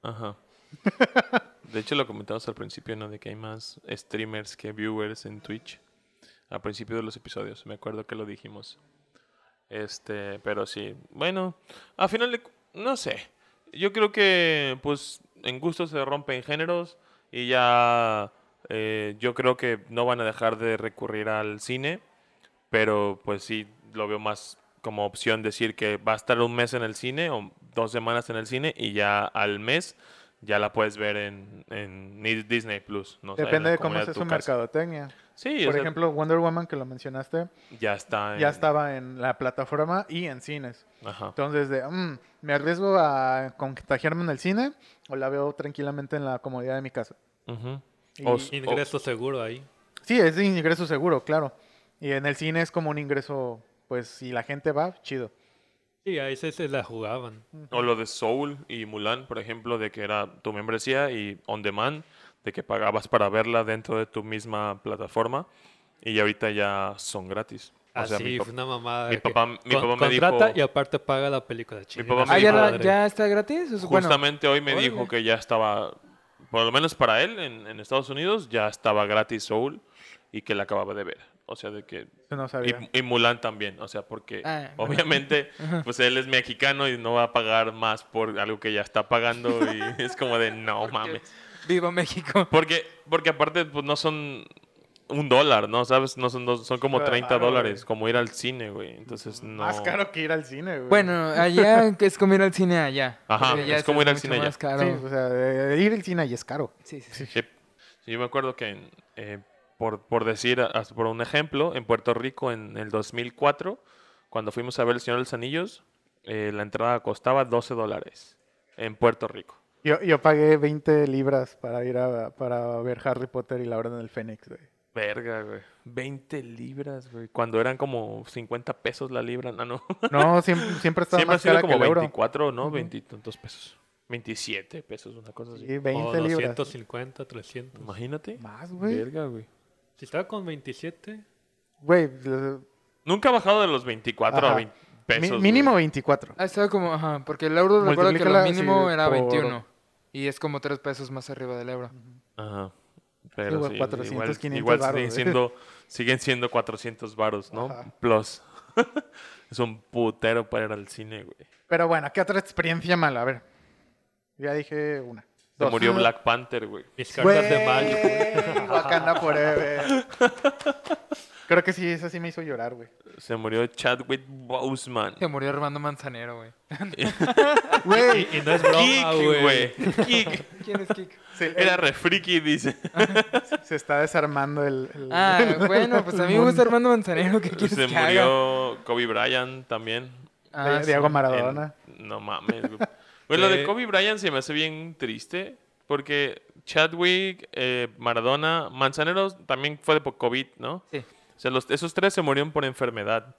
Ajá. De hecho, lo comentamos al principio, ¿no? De que hay más streamers que viewers en Twitch. Al principio de los episodios. Me acuerdo que lo dijimos. Este, pero sí. Bueno, al final, de no sé. yo creo que, pues, en gusto se rompen géneros y ya eh, yo creo que no van a dejar de recurrir al cine, pero pues sí, lo veo más como opción decir que va a estar un mes en el cine o dos semanas en el cine y ya al mes ya la puedes ver en, en Disney Plus. No Depende de cómo sea su mercadotecnia. Sí, Por sea, ejemplo, Wonder Woman, que lo mencionaste, ya está. ya en- estaba en la plataforma y en cines. Ajá. Entonces, de, mm, ¿me arriesgo a contagiarme en el cine o la veo tranquilamente en la comodidad de mi casa? Ujú. Y- O s- Ingreso seguro ahí. Sí, es de ingreso seguro, claro. Y en el cine es como un ingreso, pues si la gente va, chido. Sí, ahí se, se la jugaban. O lo de Soul y Mulan, por ejemplo, de que era tu membresía y on demand, de que pagabas para verla dentro de tu misma plataforma y ahorita ya son gratis. O sea, Así, mi, fue una mamada. mi papá- mi con- papá me contrata dijo- y aparte paga la película. Chingue papá su me Ah, ya, dijo- la- madre. ya está gratis. Es bueno. justamente hoy me órale. dijo que ya estaba, por lo menos para él en, en Estados Unidos, ya estaba gratis Soul y que la acababa de ver. O sea, de que... No sabía. Y, y Mulan también, o sea, porque Ah, *laughs* obviamente pues él es mexicano y no va a pagar más por algo que ya está pagando y *laughs* *laughs* es como de no mames. Viva México. Porque, porque aparte, pues no son un dólar, ¿no? ¿Sabes? No son, dos- son como Claro, 30 güey. dólares, como ir al cine, güey. Entonces, no. Más caro que ir al cine, güey. Bueno, allá es como ir al cine allá. Ajá, allá es como ir al cine allá. caro. Sí, o sea, ir al cine ahí es caro. Sí, sí, sí. Sí. Sí, yo me acuerdo que, en, eh, por, por decir, por un ejemplo, en Puerto Rico en el 2004, cuando fuimos a ver El Señor de los Anillos, eh, la entrada costaba 12 dólares en Puerto Rico. Yo, yo pagué 20 libras para ir a para ver Harry Potter y la Orden del Fénix, güey. Verga, güey. 20 libras, güey. Cuando eran como 50 pesos la libra, no, no. No, siempre, siempre está Siempre ha más sido cara como que el euro. 24, ¿no? 20 y tantos pesos. 27 pesos, una cosa así. Sí, 20 o libras. 250, 300. Imagínate. Más, güey. Verga, güey. Si estaba con 27, Güey, Nunca ha bajado de los 24 a Ajá. 20 mi- pesos. mínimo güey. 24. Ah, estaba como, ajá, porque el euro recuerdo que lo mínimo sí, era por- 21. Y es como 3 pesos más arriba del euro. Ajá. Pero güey, sí, 400, igual, 500 igual varos, siguen, siendo, siguen siendo 400 varos, ¿no? Ajá. Plus. *laughs* es un putero para ir al cine, güey. Pero bueno, ¿qué otra experiencia mala? A ver. Ya dije una. Se murió Black Panther, güey. mis cartas de mayo. Güey, *laughs* Wakanda Forever. *laughs* Creo que sí, esa sí me hizo llorar, güey. Se murió Chadwick Boseman. Se murió Armando Manzanero, güey. *laughs* Güey, Y no es broma, Kick, güey. ¿Quién es Kik? se, Era re friki, dice. se está desarmando el... el- Ah, el- bueno, pues a mí me gusta Armando Manzanero. ¿Qué quieres Se que haga? murió Kobe Bryant también. Ah, sí. Diego Maradona. En- no mames, güey. Pues lo de Eh. Kobe Bryant se me hace bien triste. Porque Chadwick, eh, Maradona, Manzanero también fue de por COVID, ¿no? Sí. O sea, los- esos tres se murieron por enfermedad.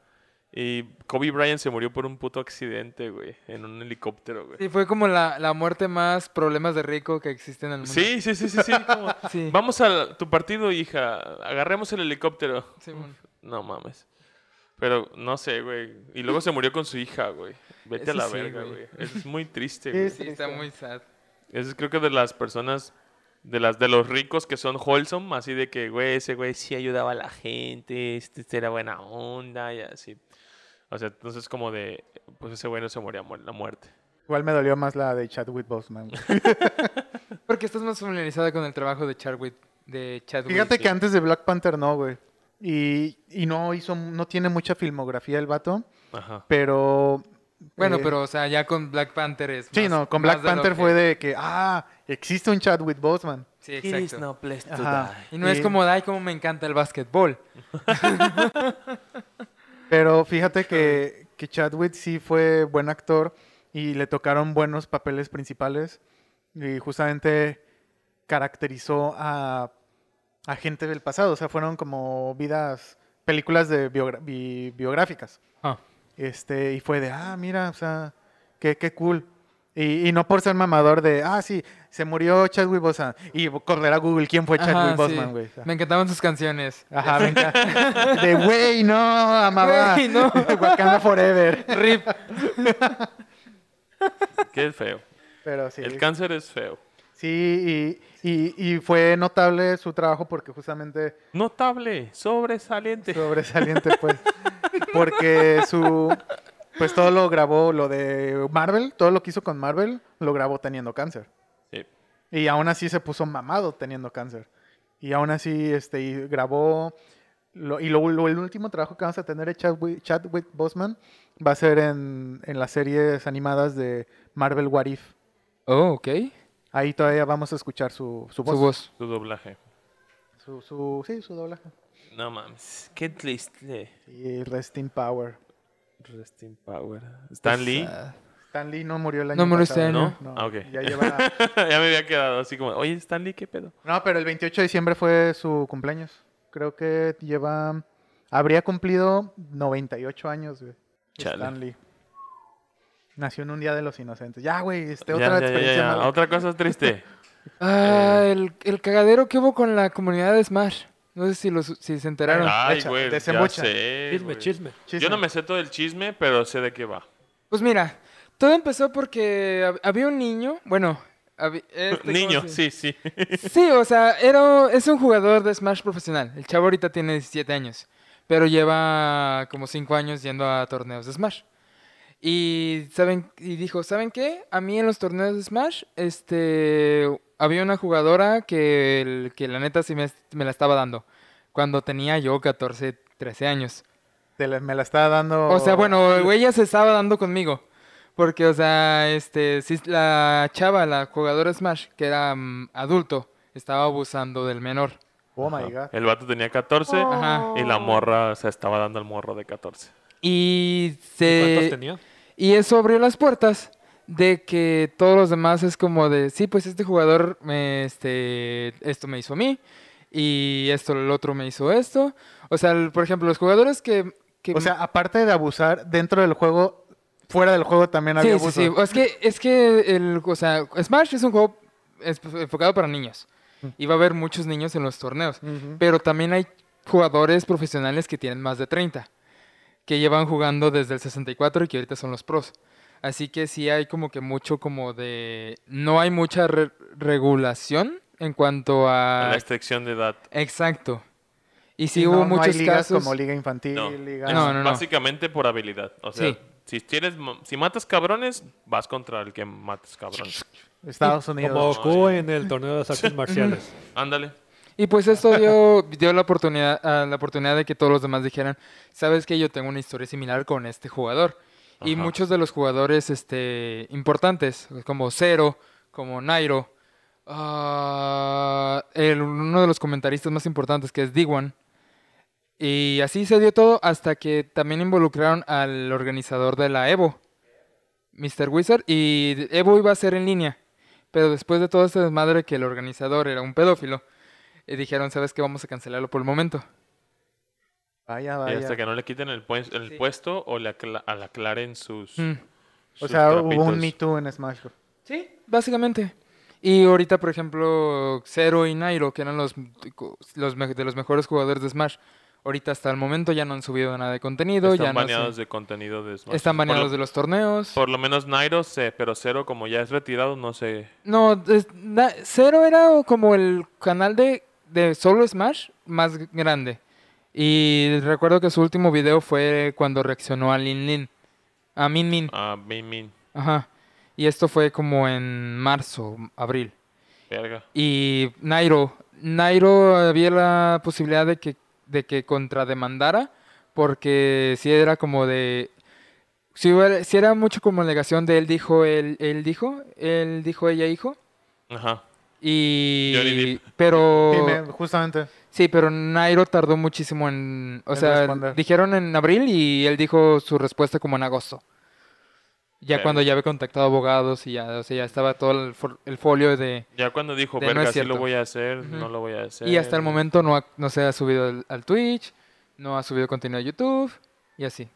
Y Kobe Bryant se murió por un puto accidente, güey. En un helicóptero, güey. Sí, fue como la, la muerte más problemas de rico que existe en el mundo. Sí, sí, sí, sí, sí. como, *laughs* Sí. Vamos a tu partido, hija. Agarremos el helicóptero. Sí, bueno. No mames. Pero no sé, güey. Y luego se murió con su hija, güey. Vete a Eso la sí, verga, güey. Es muy triste, güey. Sí, está muy sad. Es creo que de las personas, de las de los ricos que son wholesome, así de que, güey, ese güey sí ayudaba a la gente, este, este era buena onda y así. O sea, entonces como de, pues ese güey no se moría la muerte. Igual me dolió más la de Chadwick Boseman. *laughs* Porque estás más familiarizada con el trabajo de Chadwick. De Chadwick. Fíjate que antes de Black Panther no, güey. Y, y no hizo, no tiene mucha filmografía el vato, Ajá. pero... Bueno, eh, pero, o sea, ya con Black Panther es. Sí, más- no, con Black de Panther que- fue de que, ah, existe un Chadwick Boseman. Sí, exacto. place Ajá. Y no es como, ay, como me encanta el básquetbol. *laughs* Pero fíjate que, que Chadwick sí fue buen actor y le tocaron buenos papeles principales y justamente caracterizó a, a gente del pasado, o sea, fueron como vidas, películas de biogra- bi- biográficas. Ah. Este, y fue de, ah, mira, o sea, qué, qué cool. Y, y no por ser mamador de, ah, sí, se murió Chadwick Boseman. Y correr a Google quién fue Chadwick. Boseman, güey. Me encantaban sus canciones. Ajá, me encanta. *laughs* De, güey, no, amaba. Güey, no. *laughs* Wakanda Forever. Rip. Qué feo. Pero sí. El cáncer es feo. Sí, y, y, y fue notable su trabajo porque justamente Notable, sobresaliente. sobresaliente, pues. Porque su, pues todo lo grabó, lo de Marvel, todo lo que hizo con Marvel, lo grabó teniendo cáncer. Sí. Y aún así se puso mamado teniendo cáncer. Y aún así este, y grabó. lo- y lo, lo- el último trabajo que vamos a tener de Chadwick, Chadwick Boseman va a ser en, en las series animadas de Marvel What If. Oh, ok. Ahí todavía vamos a escuchar su, su voz. Su voz. Su doblaje. Su, su- sí, su doblaje. No mames. Qué triste. Y Rest in Power. Rest in power. Stan Lee. Ah, Stan Lee no murió el año No murió este pasado. año. ¿No? Ah, ok. Ya lleva... *laughs* ya me había quedado así como, oye, Stan Lee, ¿qué pedo? No, pero el 28 de diciembre fue su cumpleaños. Creo que lleva. Habría cumplido 98 años, güey. Chale. Stan Lee. Nació en un día de los inocentes. Ya, güey, este, Ya, otra ya, ya, experiencia ya. mala. Otra cosa triste. *laughs* Ah, Eh. el, el cagadero que hubo con la comunidad de Smash. No sé si, los, si se enteraron. Ay, Echa, güey, ya desembucha. sé, Chisme, güey. chisme. Chisme. Yo no me sé todo el chisme, pero sé de qué va. Pues mira, todo empezó porque hab- había un niño, bueno, este, ¿cómo *laughs* Niño, sí, sí. *laughs* Sí, o sea, era, es un jugador de Smash profesional. El chavo ahorita tiene 17 años, pero lleva como 5 años yendo a torneos de Smash. Y saben y dijo, ¿saben qué? A mí en los torneos de Smash, este, había una jugadora que, el- que la neta sí me, me la estaba dando cuando tenía yo 14, 13 años. Te la- me la estaba dando. O sea, bueno, ella se estaba dando conmigo. Porque, o sea, este, sí, la chava, la jugadora Smash, que era mm, adulto, estaba abusando del menor. Oh my god. El vato tenía 14 Ajá. y la morra se estaba dando al morro de 14. Y ¿Y se... ¿Cuántos tenía? Y eso abrió las puertas de que todos los demás es como de, sí, pues este jugador, me, este, esto me hizo a mí, y esto, el otro me hizo esto. O sea, el- por ejemplo, los jugadores que... que O sea, aparte de abusar dentro del juego, fuera del juego también había sí, abuso. sí, sí. Es que, es que el, o sea, Smash es un juego enfocado para niños. Y va a haber muchos niños en los torneos. Ujú. Pero también hay jugadores profesionales que tienen más de 30. Que llevan jugando desde el 64 y que ahorita son los pros. Así que sí hay como que mucho como de... No hay mucha re- regulación en cuanto a... La restricción de edad. Exacto. Y sí Sí, hubo no, no hay muchos ligas casos... como liga infantil, No, liga... No, no, no. básicamente por habilidad. O sea, Sí. si tienes, si matas cabrones, vas contra el que matas cabrones. Estados Como Unidos. Goku en el torneo de las artes marciales. Ándale. Y pues esto dio, dio la, oportunidad, ah, la oportunidad de que todos los demás dijeran, sabes que yo tengo una historia similar con este jugador. Y muchos de los jugadores este, importantes, como Zero, como Nairo, ah, el- uno de los comentaristas más importantes que es D1. Y así se dio todo hasta que también involucraron al organizador de la Evo, Mr. Wizard, y Evo iba a ser en línea. Pero después de todo este desmadre que el organizador era un pedófilo, eh, dijeron, ¿sabes qué? Vamos a cancelarlo por el momento. Vaya, Y vaya. hasta que no le quiten el, pues- el Sí. puesto o le acla- aclaren sus. Mm. O sus sea, hubo un. Me Too en Smash Bros. Sí, básicamente. Y ahorita, por ejemplo, Zero y Nairo, que eran los, los de los mejores jugadores de Smash, ahorita hasta el momento ya no han subido nada de contenido, ya Están no baneados de contenido de Smash. están lo- baneados de los torneos. Por lo menos Nairo sé, pero Cero, como ya es retirado, no sé. No, es- na- Zero era como el canal de, de solo Smash más grande. Y recuerdo que su último video fue cuando reaccionó a Lin Lin. A Min Min. Ah, Min Min, Ajá. Y esto fue como en marzo, abril. verga. Y Nairo, Nairo había la posibilidad de que, de que contrademandara, porque si era como de... Si, hubiera- si era mucho como alegación de él dijo, él, él dijo, él dijo, ella dijo. Ajá. Y... Johnny Depp. Pero... Sí, me- justamente. Sí, pero Nairo tardó muchísimo en... O En sea, responder. dijeron en abril y él dijo su respuesta como en agosto. Ya cuando ya había contactado abogados y ya, o sea, ya estaba todo el, for- el folio de... Ya cuando dijo, De no verga, es sí lo cierto". voy a hacer, no lo voy a hacer. Y hasta el momento no, ha- no se ha subido al, al Twitch, no ha subido contenido a YouTube y así.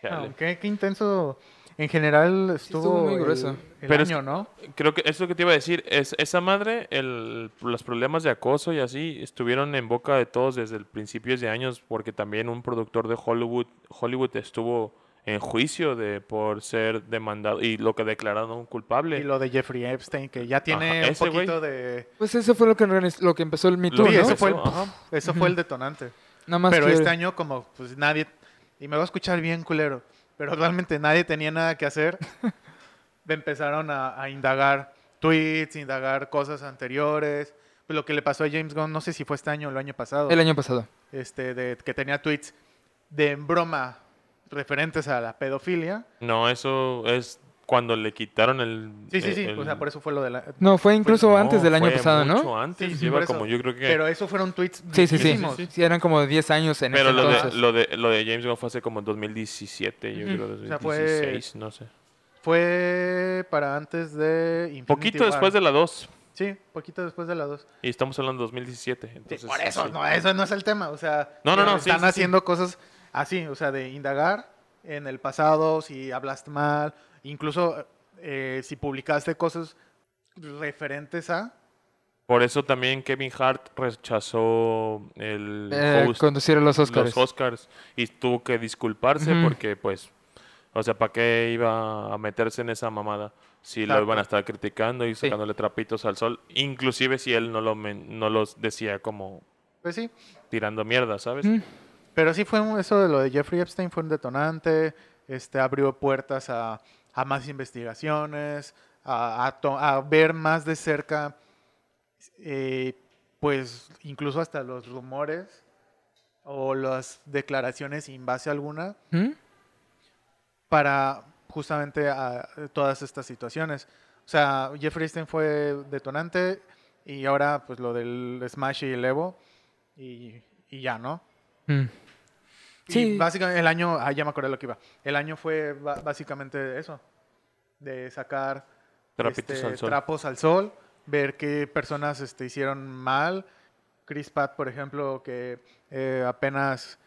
Chale. Ah, qué, qué intenso. En general estuvo, estuvo muy el- grueso. el Pero es- ¿no? Creo que eso que te iba a decir es esa madre, el, los problemas de acoso y así estuvieron en boca de todos desde el principios de años porque también un productor de Hollywood Hollywood estuvo en juicio de por ser demandado y lo que declararon culpable. Y lo de Jeffrey Epstein, que ya tiene Ajá, un poquito de... Pues eso fue lo que, lo que empezó el que Sí, ¿no? ese fue el, Eso, ajá. eso fue el detonante. Nada más Pero que- este año como pues nadie... Y me va a escuchar bien culero. Pero realmente nadie tenía nada que hacer, *laughs* empezaron a, a indagar tweets, indagar cosas anteriores. Pues lo que le pasó a James Gunn, no sé si fue este año o el año pasado, El año pasado. este, de, que tenía tweets de broma referentes a la pedofilia. No, eso es cuando le quitaron el... Sí, sí, sí, el- o sea, por eso fue lo de la... No, fue incluso No, antes del año fue pasado, ¿no? mucho antes, Sí, sí, eso. como yo creo que... Pero eso fueron tweets Sí, sí, sí. Sí, eran como 10 años en Pero ese lo de, entonces. lo, de, lo de James Gunn fue hace como 2017, yo Ujú. creo, O sea, fue- 2016, no sé. Fue para antes de Infinity Poquito War. después de la 2. Sí, poquito después de la 2. Y estamos hablando de 2017. Entonces, por eso, sí. no, eso no es el tema. O sea, No, no, eh, no, sí, están sí, sí. haciendo cosas así, o sea, de indagar en el pasado, si hablaste mal, incluso eh, si publicaste cosas referentes a... Por eso también Kevin Hart rechazó el Eh, host conducir a los Oscars. los Oscars y tuvo que disculparse porque pues o sea para qué iba a meterse en esa mamada si lo Exacto. iban a estar criticando y Sí. sacándole trapitos al sol inclusive si él no lo men- no los decía como Pues sí, tirando mierda sabes Mm. pero sí fue un- eso de lo de Jeffrey Epstein fue un detonante, este abrió puertas a, a más investigaciones, a, a ver más de cerca, eh, pues incluso hasta los rumores o las declaraciones sin base alguna ¿Mm? para justamente a todas estas situaciones. O sea, Jeffrey Epstein fue detonante y ahora pues lo del Smash y el Evo y, y ya, ¿no? Mm. Y Sí. básicamente el año, ah, ya me acordé lo que iba. El año fue básicamente eso, de sacar este, al trapos al sol, ver qué personas este, hicieron mal. Chris Pratt, por ejemplo, que eh, apenas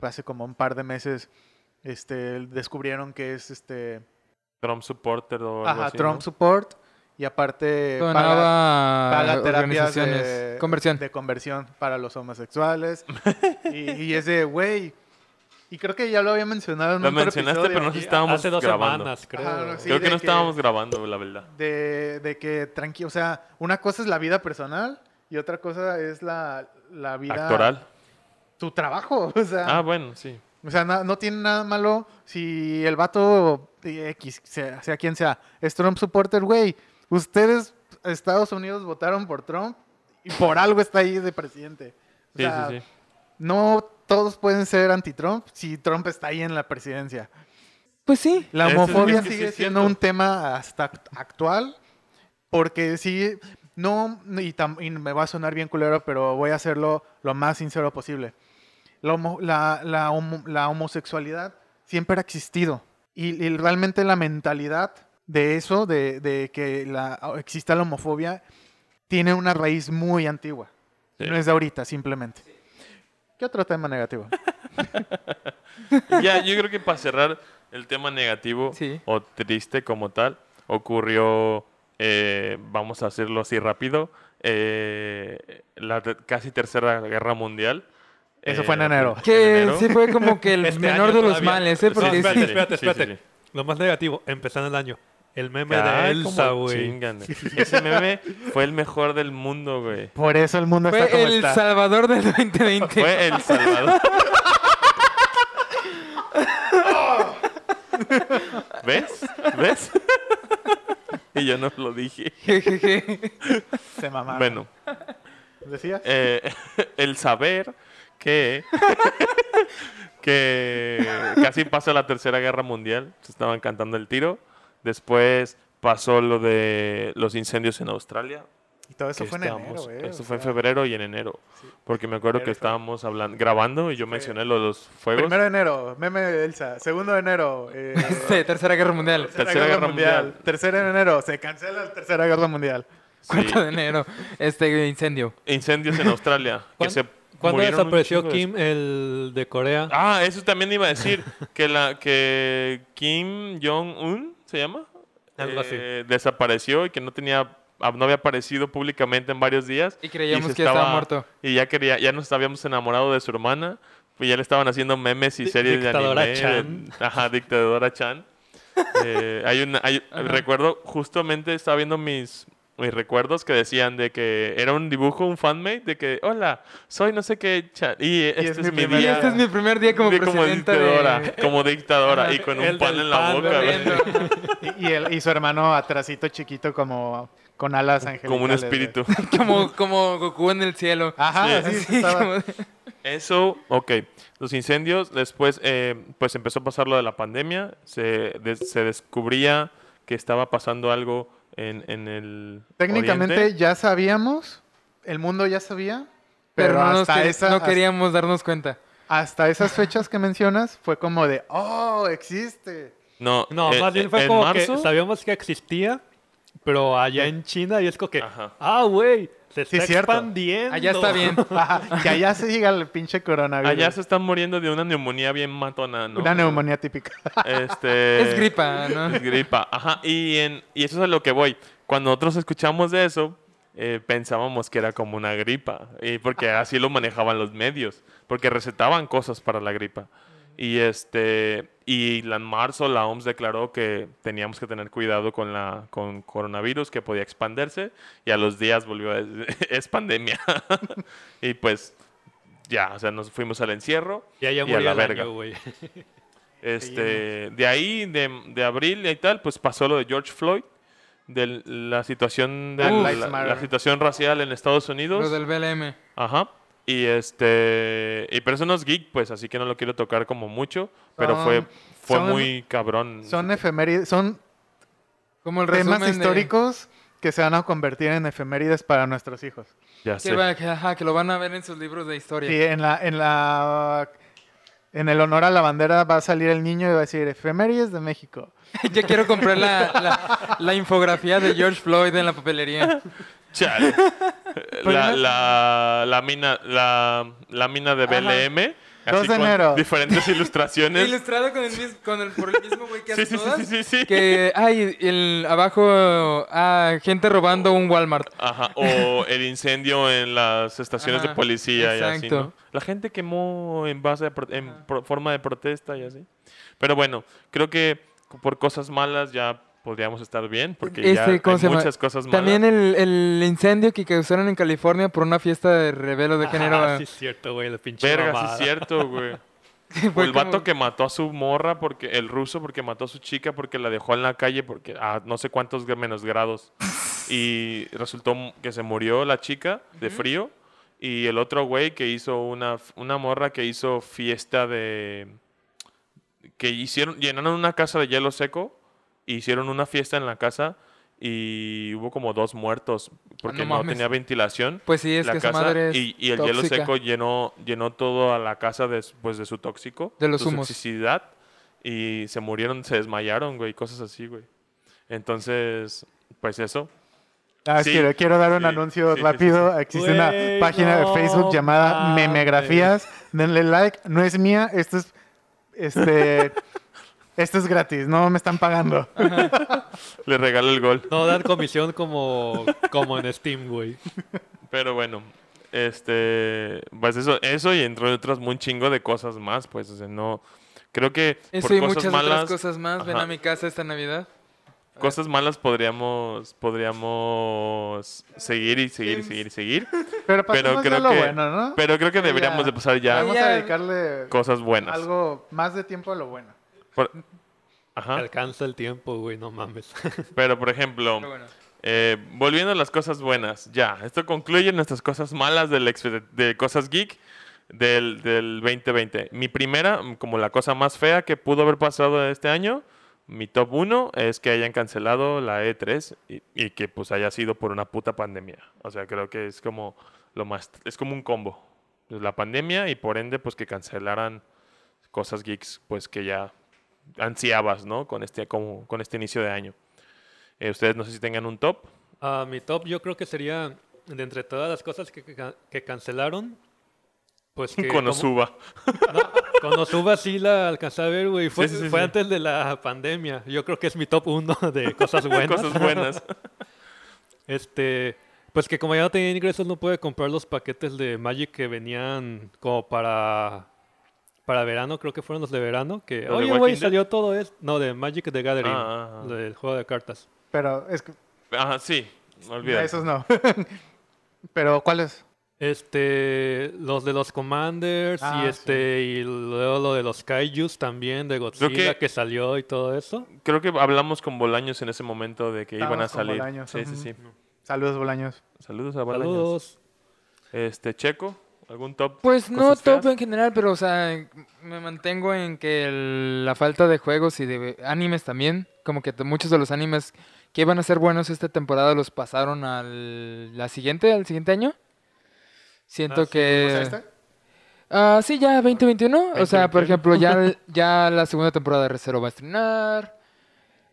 hace como un par de meses este, descubrieron que es este Trump supporter o algo ajá, así, Trump ¿no? support y aparte paga, Donaba paga terapias organizaciones. de Conversión. de conversión para los homosexuales *laughs* y, y es de güey y creo que ya lo había mencionado en lo otro mencionaste episodio. pero no sé si estábamos Hace dos grabando semanas, creo. Ajá, no, sí. creo que de no que- estábamos grabando la verdad de, de que tranquilo, o sea, una cosa es la vida personal y otra cosa es la, la vida... actoral Tu trabajo, *laughs* o sea, ah bueno sí o sea no tiene nada malo si el vato de X, sea, sea quien sea, es Trump supporter, güey. Ustedes, Estados Unidos, votaron por Trump y por algo está ahí de presidente. O sí sea, sí sí No todos pueden ser anti-Trump si Trump está ahí en la presidencia. Pues sí. La homofobia es sí sigue siendo un tema hasta act- actual porque sí, no, y, tam- y me va a sonar bien culero, pero voy a hacerlo lo más sincero posible. La, homo- la- la homo- la homosexualidad siempre ha existido y, y realmente la mentalidad de eso, de, de que la, exista la homofobia, tiene una raíz muy antigua. Sí. No es de ahorita, simplemente. ¿Qué otro tema negativo? *laughs* ya, yo creo que para cerrar el tema negativo Sí. o triste como tal, ocurrió, eh, vamos a hacerlo así rápido, eh, la casi tercera guerra mundial. Eso fue en enero. Que enero. sí fue como que el *laughs* Este menor de los todavía. males, ¿eh? No, Porque espérate, espérate, Sí, sí, espérate. sí. Lo más negativo, empezando el año. El meme de Elsa, güey. chingan. Ese meme fue el mejor del mundo, güey. Por eso el mundo está Fue como el está. Salvador del 2020. Fue El Salvador. *laughs* ¿Ves? ¿Ves? y yo no lo dije. Jejeje. Se mamaron. Bueno, ¿Decías? eh, el saber que que casi pasa la tercera guerra mundial, se estaban cantando el tiro, después pasó lo de los incendios en Australia, Y todo eso fue en enero, ¿eh? Eso fue en febrero y en enero. Porque me acuerdo que estábamos hablando, grabando y yo mencioné lo de los fuegos. Primero de enero, meme de Elsa. Segundo de enero, eh, *laughs* Sí, Tercera Guerra Mundial. Tercera Guerra Mundial. Tercero de enero, se cancela la Tercera Guerra Mundial. Sí. 4 de enero. Este incendio. Incendios en Australia. que ¿Cuán- se ¿Cuándo desapareció de- Kim, el de Corea? Ah, eso también iba a decir. que la que Kim Jong-un, ¿se llama? Algo así. Eh, Desapareció y que no tenía ah, no había aparecido públicamente en varios días. Y creíamos que estaba muerto. Y ya quería, ya nos habíamos enamorado de su hermana. Pues ya le estaban haciendo memes y series de anime. Chan. de- ajá, dictadora Chan. *laughs* Eh, hay una, hay- recuerdo, justamente estaba viendo mis, mis recuerdos que decían de que era un dibujo, un fanmate, de que, hola, soy no sé qué, cha- y este es, es mi mi primer Y día. este es mi primer día como de como dictadora, de... *laughs* como dictadora, y con el un pan en la pan, boca. *laughs* Y, él- y su hermano atrasito chiquito como con alas angelicales. como un espíritu. *laughs* como, como Goku en el cielo. Ajá, Sí. así estaba. como de- Eso, ok. Los incendios, después eh, pues empezó a pasar lo de la pandemia, se, des- se descubría que estaba pasando algo en, en el Técnicamente oriente. ya sabíamos, el mundo ya sabía, Pero, pero, no, hasta, quer- esa, no hasta- queríamos darnos cuenta. hasta esas fechas que mencionas fue como de, oh, existe. No, No, eh, más bien fue como marzo, que sabíamos que existía, pero allá en China y es como que, Ajá. ah, güey, se Sí, está cierto. expandiendo. Allá está bien. *laughs* Ajá, que allá se siga el pinche coronavirus. Allá se están muriendo de una neumonía bien matona, ¿no? Una neumonía típica. Este, *laughs* Es gripa, ¿no? Es gripa, ajá. Y, en, y eso es a lo que voy. Cuando nosotros escuchamos de eso, eh, pensábamos que era como una gripa. Y porque así lo manejaban los medios. Porque recetaban cosas para la gripa. Y este y en marzo la OMS declaró que teníamos que tener cuidado con la con coronavirus que podía expandirse y a los días volvió a *laughs* es pandemia. *laughs* y pues ya, o sea, nos fuimos al encierro Ya ya y a la verga. año. *laughs* Este, de ahí, de, de abril y tal, pues pasó lo de George Floyd, de la situación de Black la, la situación racial en Estados Unidos. Lo del BLM. Ajá. Y este, y pero eso no es geek, pues, así que no lo quiero tocar como mucho, pero Son- fue fue son- muy cabrón. Son efemérides, son Como el temas de- históricos que se van a convertir en efemérides para nuestros hijos. ya Que, sé. va- que, ajá, que lo van a ver en sus libros de historia. Sí, en la, en la en el honor a la bandera va a salir el niño y va a decir efemérides de México. *laughs* Yo quiero comprar la, la, la infografía de George Floyd en la papelería. Chale. *laughs* la, la, la mina la, la mina de. BLM, 2 de con enero. diferentes *laughs* ilustraciones. Ilustrado con el, mis- con el, por el mismo güey que sí, hace sí, sí, todas. sí, sí, sí. Que hay el, abajo ah, gente robando un Walmart. Ajá, o el incendio en las estaciones de Ajá, policía y así, exacto. ¿no? La gente quemó en base a en pro- forma de protesta y así. Pero bueno, creo que por cosas malas ya podríamos estar bien, porque ya Este, hay ¿cómo se llama? muchas cosas malas. También el, el incendio que causaron en California por una fiesta de revelo de género. Ah, sí es cierto, güey, la pinche Verga, sí mamada. es cierto, güey. *laughs* O el vato como- que mató a su morra, porque el ruso, porque mató a su chica, porque la dejó en la calle, porque a no sé cuántos menos grados. Y resultó que se murió la chica de frío. Y el otro güey que hizo una, una morra que hizo fiesta de. que hicieron, llenaron una casa de hielo seco. Hicieron una fiesta en la casa. Y hubo como dos muertos porque no no, mames. tenía ventilación Pues sí, es la que esa casa madre es y, y el hielo tóxica. seco llenó, llenó todo a la casa de, su- pues, de su tóxico, De los su humos. toxicidad, y se murieron, se desmayaron, güey, cosas así, güey. Entonces, pues eso. Ah, Sí, quiero, quiero dar un sí, anuncio sí, sí, rápido. Existe una Güey, página no de Facebook llamada. Memegrafías. Denle like. No es mía. Esto es este esto es gratis. No me están pagando. *laughs* Le regalo el gol. No dan comisión como, como en Steam, güey. Pero bueno, este, pues eso, eso y entre otras un chingo de cosas más, pues, o sea, no, creo que Eso por y cosas muchas malas, otras cosas más. Ven Ajá. a mi casa esta Navidad. cosas malas podríamos, podríamos seguir y seguir y seguir y seguir, *laughs* Pero pero creo a lo que, bueno, ¿no? pero creo que Ya. deberíamos de pasar ya Vamos Ya. a dedicarle cosas buenas. algo más de tiempo a lo bueno. Por- Ajá. Alcanza el tiempo, güey, no mames. *laughs* Pero, por ejemplo, Pero bueno. eh, volviendo a las cosas buenas, ya, esto concluye nuestras cosas malas del expe- de cosas geek del, del 2020. Mi primera, como la cosa más fea que pudo haber pasado este año, mi top 1 es que hayan cancelado la E3 y, y que pues haya sido por una puta pandemia. O sea, creo que es como lo más, es como un combo. Pues, la pandemia y por ende pues que cancelaran cosas geeks pues que ya ansiabas, ¿no? Con este, como, con este inicio de año. Eh, ustedes no sé si tengan un top. Ah, mi top yo creo que sería, de entre todas las cosas que, que, que cancelaron, pues *laughs* que... con Osuba. No, con Osuba sí la alcancé a ver, güey. Fue, Sí, sí, sí, fue sí. antes de la pandemia. Yo creo que es mi top uno *laughs* de cosas *laughs* buenas. Cosas buenas. Este, pues que como ya no tenía ingresos no pude comprar los paquetes de Magic que venían como para para verano, creo que fueron los de verano, que ¿Los de oye, güey, salió todo esto, no, de Magic the Gathering, Ah, ah, ah. del juego de cartas. Pero es que Ajá, sí. Esos no. *laughs* Pero, ¿cuáles? Este, los de los Commanders Ah, y sí. este, y luego lo de los Kaijus también, de Godzilla que- que... salió y todo eso. Creo que hablamos con Bolaños en ese momento de que iban a salir. Bolaños, Sí, sí, sí. Saludos, Bolaños. Saludos a Bolaños. Saludos. Este, Checo, ¿algún top? Pues no top feas? en general, pero o sea, me mantengo en que el- la falta de juegos y de animes también, como que muchos de los animes que iban a ser buenos esta temporada los pasaron al la siguiente, al siguiente año. Siento Ah, sí, que ¿O sea, este? Ah, sí, ya 2021. O sea, por 2021. ejemplo, ya, *laughs* ya la segunda temporada de Recero va a estrenar.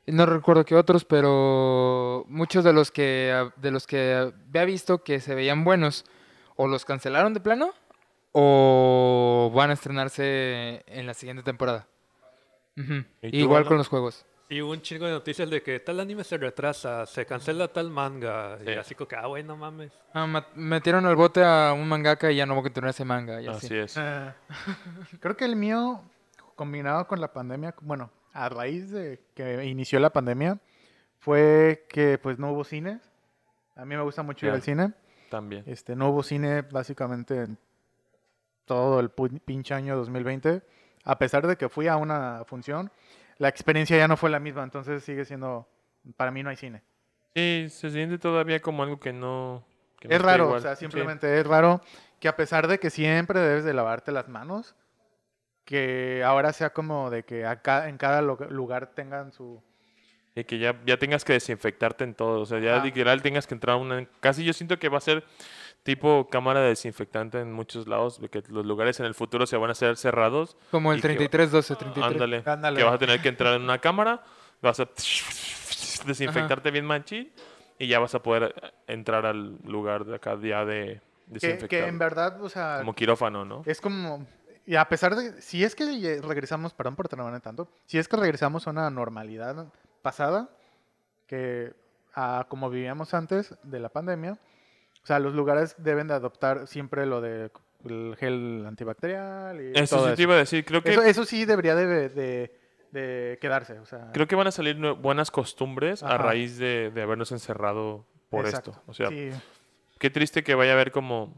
No recuerdo qué otros, pero muchos de los que de los que había visto que se veían buenos o los cancelaron de plano o van a estrenarse en la siguiente temporada. ¿Y tú, Igual con los juegos. Y hubo un chingo de noticias de que tal anime se retrasa, se cancela tal manga. Sí. Y así como que, ah, güey, no mames. Ah, metieron al bote a un mangaka y ya no voy a continuar ese manga. Y así. Así es. Eh, creo que el mío, combinado con la pandemia, bueno, a raíz de que inició la pandemia, fue que pues no hubo cines. A mí me gusta mucho ir Ya. al cine. También. Este, no hubo cine básicamente en todo el pinche año 2020. A pesar de que fui a una función, la experiencia ya no fue la misma, entonces sigue siendo, para mí no hay cine. Sí, se siente todavía como algo que no. que no Es raro, igual. o sea, Sí. simplemente es raro que a pesar de que siempre debes de lavarte las manos, que ahora sea como de que acá en cada lu- lugar tengan su... Y que ya, ya tengas que desinfectarte en todo. O sea, ya Ajá. literal tengas que entrar a una. Casi yo siento que va a ser tipo cámara de desinfectante en muchos lados. de Que los lugares en el futuro se van a ser cerrados. Como el Y que- 3312, 33. Ándale. Ándale. Que vas a tener que entrar en una cámara. Vas a desinfectarte bien machín. Y ya vas a poder entrar al lugar de acá ya de Que, desinfectado. que en verdad, o sea, Como quirófano, ¿no? es como... Y a pesar de... Si es que regresamos, perdón por trabajar tanto, si es que regresamos a una normalidad pasada, que a como vivíamos antes de la pandemia, o sea, los lugares deben de adoptar siempre lo de el gel antibacterial y Eso todo sí te iba a decir. Creo que, Eso, eso sí debería de, de- de quedarse. O sea, creo que van a salir buenas costumbres a raíz de, de habernos encerrado por exacto. esto. O sea, Sí. qué triste que vaya a haber como...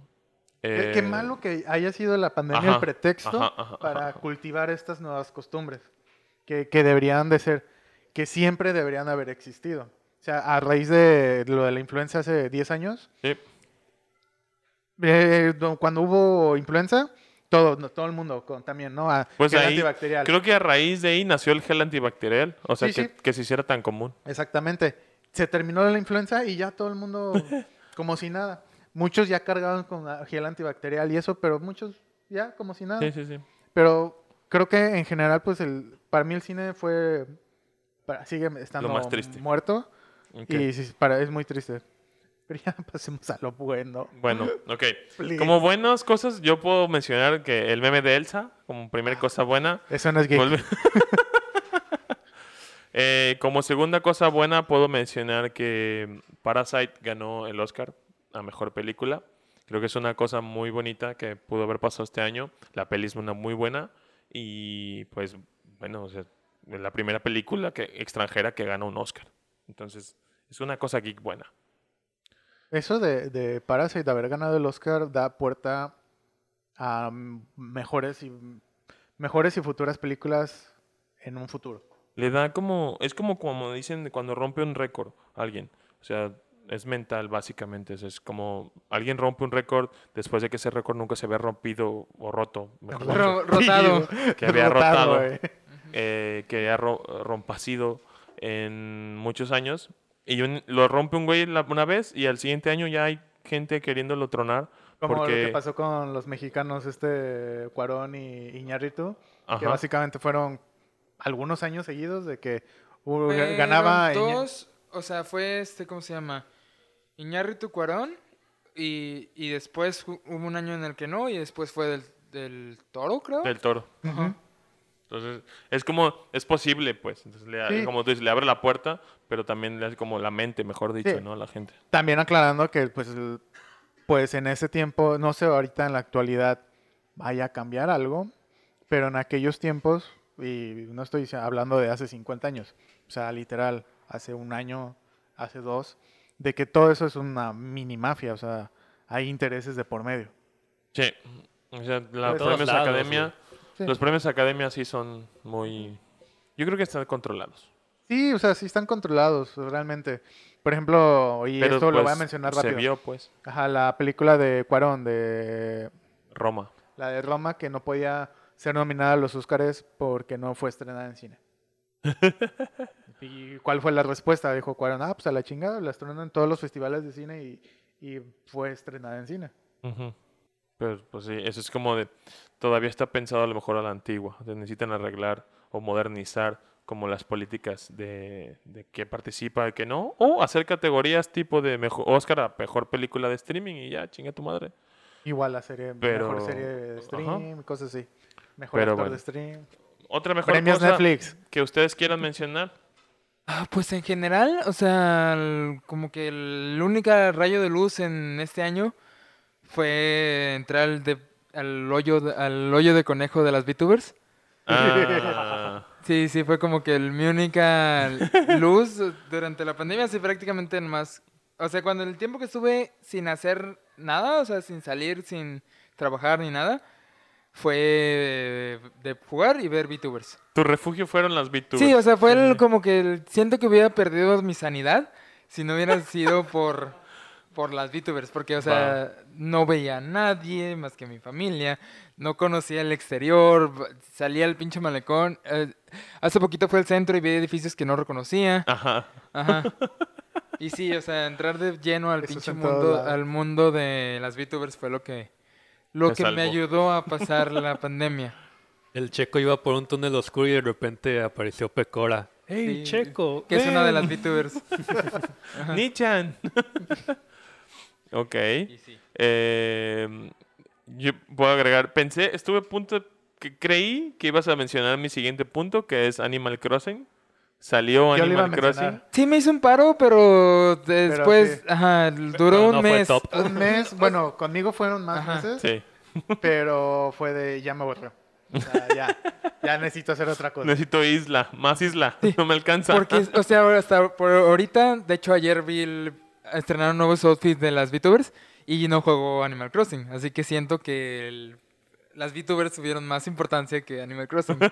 Qué, eh, qué malo que haya sido la pandemia ajá, el pretexto ajá, para cultivar estas nuevas costumbres que, que deberían de ser, que siempre deberían haber existido. O sea, a raíz de lo de la influenza hace 10 años, Sí, eh, do- cuando hubo influenza, todo, todo el mundo con, también, ¿no? A, Pues gel ahí, antibacterial. creo que a raíz de ahí nació el gel antibacterial. O sea, Sí, que, sí. que se hiciera tan común. Exactamente. Se terminó la influenza y ya todo el mundo *laughs* como si nada. Muchos ya cargaban con gel antibacterial y eso, pero muchos ya como si nada. Sí, sí, sí. Pero creo que en general, pues el, para mí el cine fue, sigue estando más triste. muerto y sí, para, es muy triste. *laughs* Pero ya *laughs* pasemos a lo bueno. Bueno, ok. *laughs* Please. Como buenas cosas, yo puedo mencionar que el meme de Elsa, como primera cosa buena. Eso no es gay. Volve- Eh, como segunda cosa buena, puedo mencionar que Parasite ganó el Oscar a mejor película. Creo que es una cosa muy bonita que pudo haber pasado este año. La peli es una muy buena. Y pues, bueno, o sea, la primera película que, extranjera que gana un Oscar. Entonces, es una cosa geek buena. Eso de, de Parasite, de haber ganado el Oscar, da puerta a mejores y, mejores y futuras películas en un futuro. Le da como, es como como dicen cuando rompe un récord alguien. O sea, es mental básicamente. Es como alguien rompe un récord después de que ese récord nunca se había rompido o roto. mejor dicho, Ro- rotado. *laughs* que había rotado. Eh, que ro- rompacido en muchos años. Y un- lo rompe un güey la- una vez y al siguiente año ya hay gente queriéndolo tronar. Como lo porque, que pasó con los mexicanos, este Cuarón y Iñárritu, que Ajá. básicamente fueron algunos años seguidos de que Fueron ganaba dos, o sea, fue este, ¿cómo se llama? Iñárritu Cuarón y, y después hu- hubo un año en el que no y después fue del, del Toro, creo. del toro. Ujú. Entonces, es como, es posible, pues. Entonces, le, Sí. como tú dices, le abre la puerta, pero también le hace como la mente, mejor dicho, Sí. ¿no? A la gente. También aclarando que pues, el- pues en ese tiempo, no sé ahorita en la actualidad vaya a cambiar algo, pero en aquellos tiempos, y no estoy hablando de hace 50 años, o sea, literal, hace un año, hace dos, de que todo eso es una mini mafia, o sea, hay intereses de por medio. Sí. O sea, todos premios lados, academia, Sí. Los premios academia sí son muy, yo creo que están controlados. Sí, o sea, sí están controlados, realmente. Por ejemplo, y Pero esto lo voy a pues, mencionar se rápido. vio pues Ajá, la película de Cuarón, de Roma. la de Roma, que no podía ser nominada a los Óscares porque no fue estrenada en cine. *laughs* ¿Y cuál fue la respuesta? Dijo Cuarón, ah, pues a la chingada, la estrenan en todos los festivales de cine y, y fue estrenada en cine. Ujú. Pero pues sí, eso es como de, todavía está pensado a lo mejor a la antigua. necesitan arreglar o modernizar como las políticas de, de que participa y que no. O hacer categorías tipo de mejor Oscar a mejor película de streaming y ya, chinga tu madre. Igual la serie, Pero- mejor serie de ajá. stream, cosas así. Mejor Pero actor bueno. de stream. Otra mejor Premios cosa Netflix. que ustedes quieran mencionar. Ah, pues en general, o sea, el- como que el único rayo de luz en este año fue entrar al, de- al hoyo al hoyo de conejo de las VTubers. Ah, *laughs* Sí, sí, fue como que el, mi única *laughs* luz durante la pandemia, sí, prácticamente más. O sea, cuando el tiempo que estuve sin hacer nada, o sea, sin salir, sin trabajar ni nada, fue de jugar y ver VTubers. tu refugio fueron las VTubers. Sí, o sea, fue el- como que el- siento que hubiera perdido mi sanidad si no hubiera sido por, por las VTubers, porque, o sea, no veía a nadie más que mi familia, no conocía el exterior, salía al pinche malecón. eh, hace poquito fue al centro y vi edificios que no reconocía. Ajá. Ajá. *laughs* Y sí, o sea, entrar de lleno al Eso pinche mundo, al mundo de las VTubers fue lo que, lo Te que me ayudó a *laughs* pasar la pandemia. El checo iba por un túnel oscuro y de repente apareció Pecora. ¡Hey, Sí, checo! Que es una de las ven". VTubers. *laughs* Nichan. Ok. Y sí. Eh, yo puedo agregar, pensé, estuve a punto, que creí que ibas a mencionar mi siguiente punto, que es Animal Crossing. Salió Yo lo iba a Animal Crossing. Sí, me hizo un paro, pero después, sí. ajá, duró Pero un no mes. top. Un mes, *laughs* bueno, conmigo fueron más Ajá. meses, Sí. *laughs* pero fue de ya me aburrió. O sea, ya, ya necesito hacer otra cosa. Necesito isla, más isla. No me alcanza. Porque, o sea, ahora hasta por ahorita, de hecho ayer vi el, estrenaron nuevos outfits de las VTubers y no juego Animal Crossing, así que siento que el- las VTubers tuvieron más importancia que Animal Crossing. *laughs*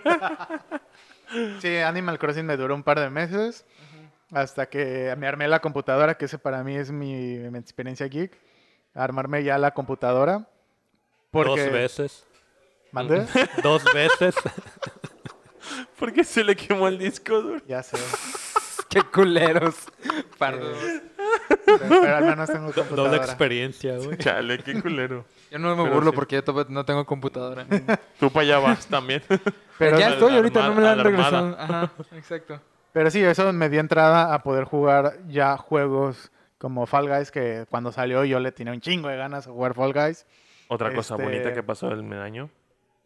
Sí, Animal Crossing me duró un par de meses hasta que me armé la computadora, que ese para mí es mi, mi experiencia geek. Armarme ya la computadora. Porque, Dos veces. ¿Mandé? *laughs* Dos veces. *laughs* ¿Por qué se le quemó el disco duro? Ya sé. Qué culeros. *laughs* Pardos. Pero al menos tengo Do- Doble computadora. experiencia, güey. Chale, qué culero. Yo no me Pero burlo sí. porque yo no tengo computadora. *laughs* Tú para allá vas *laughs* también. Pero, ya estoy, ahorita no me la han regresado. Ajá, exacto. pero sí, eso me dio entrada a poder jugar ya juegos como Fall Guys, que cuando salió yo le tenía un chingo de ganas a jugar Fall Guys. Otra cosa Este- bonita que pasó el año.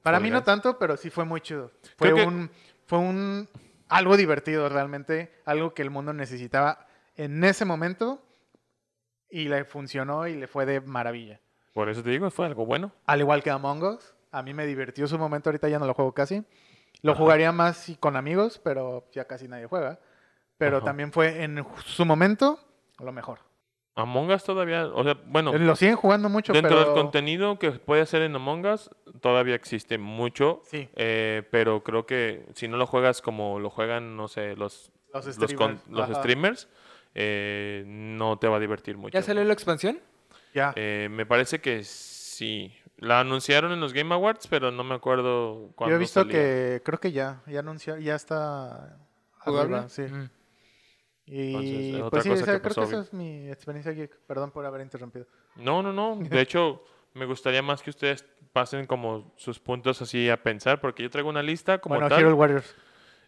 Para Fall mí no tanto, pero sí fue muy chido. Fue Creo que- un, fue un algo divertido realmente, algo que el mundo necesitaba en ese momento y le funcionó y le fue de maravilla. Por eso te digo, fue algo bueno. Al igual que Among Us, a mí me divirtió su momento, ahorita ya no lo juego casi. Lo Ajá. jugaría más con amigos, pero ya casi nadie juega. Pero Ajá. también fue en su momento lo mejor. Among Us todavía, o sea, bueno, Lo siguen jugando mucho, dentro pero del contenido que puede hacer en Among Us, todavía existe mucho. Sí. eh, pero creo que si no lo juegas como lo juegan, no sé, los, los los, streamers. con- los streamers, eh, no te va a divertir mucho. ¿Ya salió la expansión? Ya. Eh, me parece que sí. La anunciaron en los Game Awards, pero no me acuerdo cuándo Yo he visto salía. que creo que ya, ya anunció, ya está ¿Jugable? arriba, sí. Mm. Y Entonces, pues sí, cosa o sea, que creo pasó, que esa es mi experiencia geek. Perdón por haber interrumpido. No, no, no. De hecho, me gustaría más que ustedes pasen como sus puntos así a pensar, porque yo traigo una lista como bueno, tal. Hero Warriors.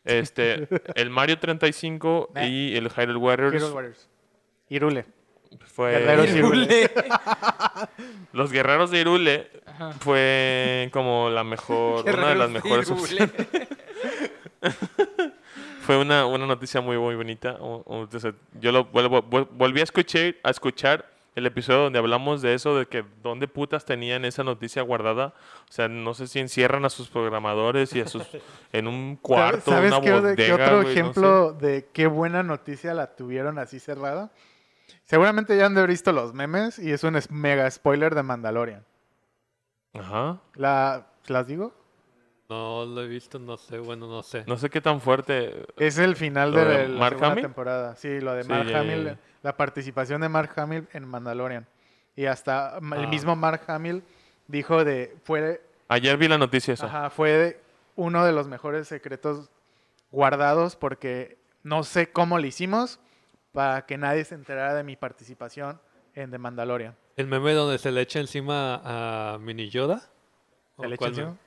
Este, *laughs* el Mario 35 Nah. y el Hyrule Warriors Hero Warriors. Irule. fue Guerreros Hyrule. *laughs* los guerreros de Irule Ajá. fue como la mejor, una de las mejores Hyrule. opciones. *laughs* Fue una, una noticia muy muy bonita. Yo lo vuelvo, vol- volví a escuchar, a escuchar el episodio donde hablamos de eso, de que dónde putas tenían esa noticia guardada. O sea, no sé si encierran a sus programadores y a sus *laughs* en un cuarto, ¿Sabes una qué, bodega. qué otro güey, no sé. ejemplo de qué buena noticia la tuvieron así cerrada? Seguramente ya han de haber visto los memes y es un mega spoiler de Mandalorian. Ajá. La, ¿Las digo? No lo he visto, no sé, bueno, no sé. No sé qué tan fuerte. Es el final ¿Lo de, de la Mark segunda Hamill? temporada. Sí, lo de Sí, Mark Hamill, la participación de Mark Hamill en Mandalorian. Y hasta el Ah. mismo Mark Hamill dijo de fue Ayer vi la noticia esa. Ajá, fue uno de los mejores secretos guardados porque no sé cómo lo hicimos para que nadie se enterara de mi participación en The Mandalorian. ¿El meme donde se le echa encima a Mini Yoda? ¿O ¿Se le echa encima?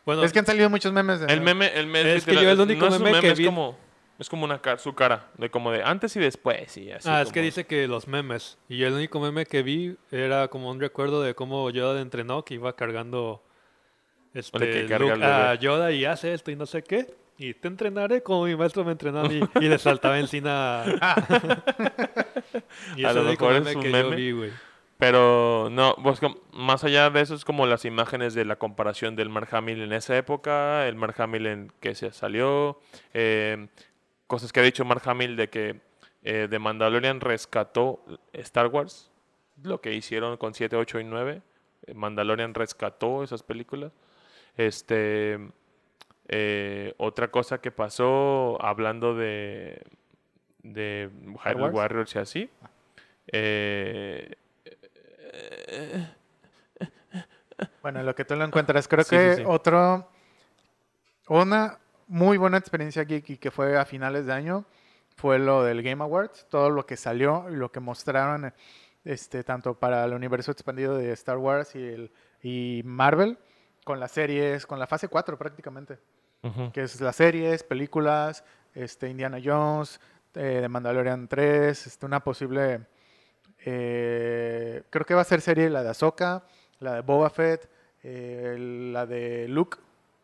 Meme? Bueno, Es que han salido muchos memes. de- El meme, el meme Es que yo el único no es un meme que es vi- como, es como una cara, su cara, de como de antes y después y así. ah, es que dice que los memes. Y yo el único meme que vi era como un recuerdo de cómo Yoda entrenó, que iba cargando este, que Luke a Yoda y hace esto y no sé qué. Y te entrenaré como mi maestro me entrenó a mí. Y le saltaba encima. *laughs* *laughs* y A es lo mejor es meme un que yo meme. vi, güey. Pero no, pues, más allá de eso es como las imágenes de la comparación del Mark Hamill en esa época, el Mark Hamill en que se salió, eh, cosas que ha dicho Mark Hamill de que eh, The Mandalorian rescató Star Wars, lo que hicieron con 7, 8 y 9. eh, Mandalorian rescató esas películas. Este, eh, otra cosa que pasó hablando de, de Hyrule? Warriors y así. eh, Bueno, en lo que tú lo encuentras, creo Sí, que sí. otro, una muy buena experiencia geek y que fue a finales de año fue lo del Game Awards, todo lo que salió y lo que mostraron, este, tanto para el universo expandido de Star Wars y, el, y Marvel, con las series, con la fase 4 prácticamente, que es las series, películas, este, Indiana Jones, eh, de Mandalorian 3, este, una posible, eh, creo que va a ser serie la de Ahsoka, la de Boba Fett, eh, la de Luke,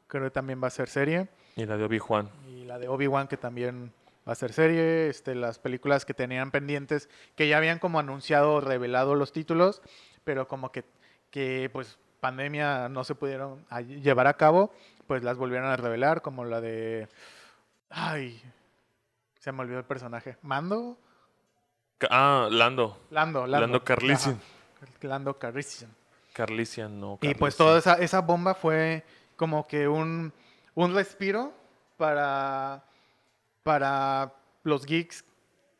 creo que también va a ser serie, Y la de Obi-Wan. y la de Obi-Wan que también va a ser serie, este, las películas que tenían pendientes, que ya habían como anunciado o revelado los títulos, pero como que, que pues pandemia no se pudieron llevar a cabo, pues las volvieron a revelar, como la de... Ay, se me olvidó el personaje. ¿Mando? Ah, Lando. Lando, Lando. Lando Calrissian. Ajá, Lando Calrissian. Carlisian, no. Y pues Carlisian. toda esa, esa bomba fue como que un, un respiro para, para los geeks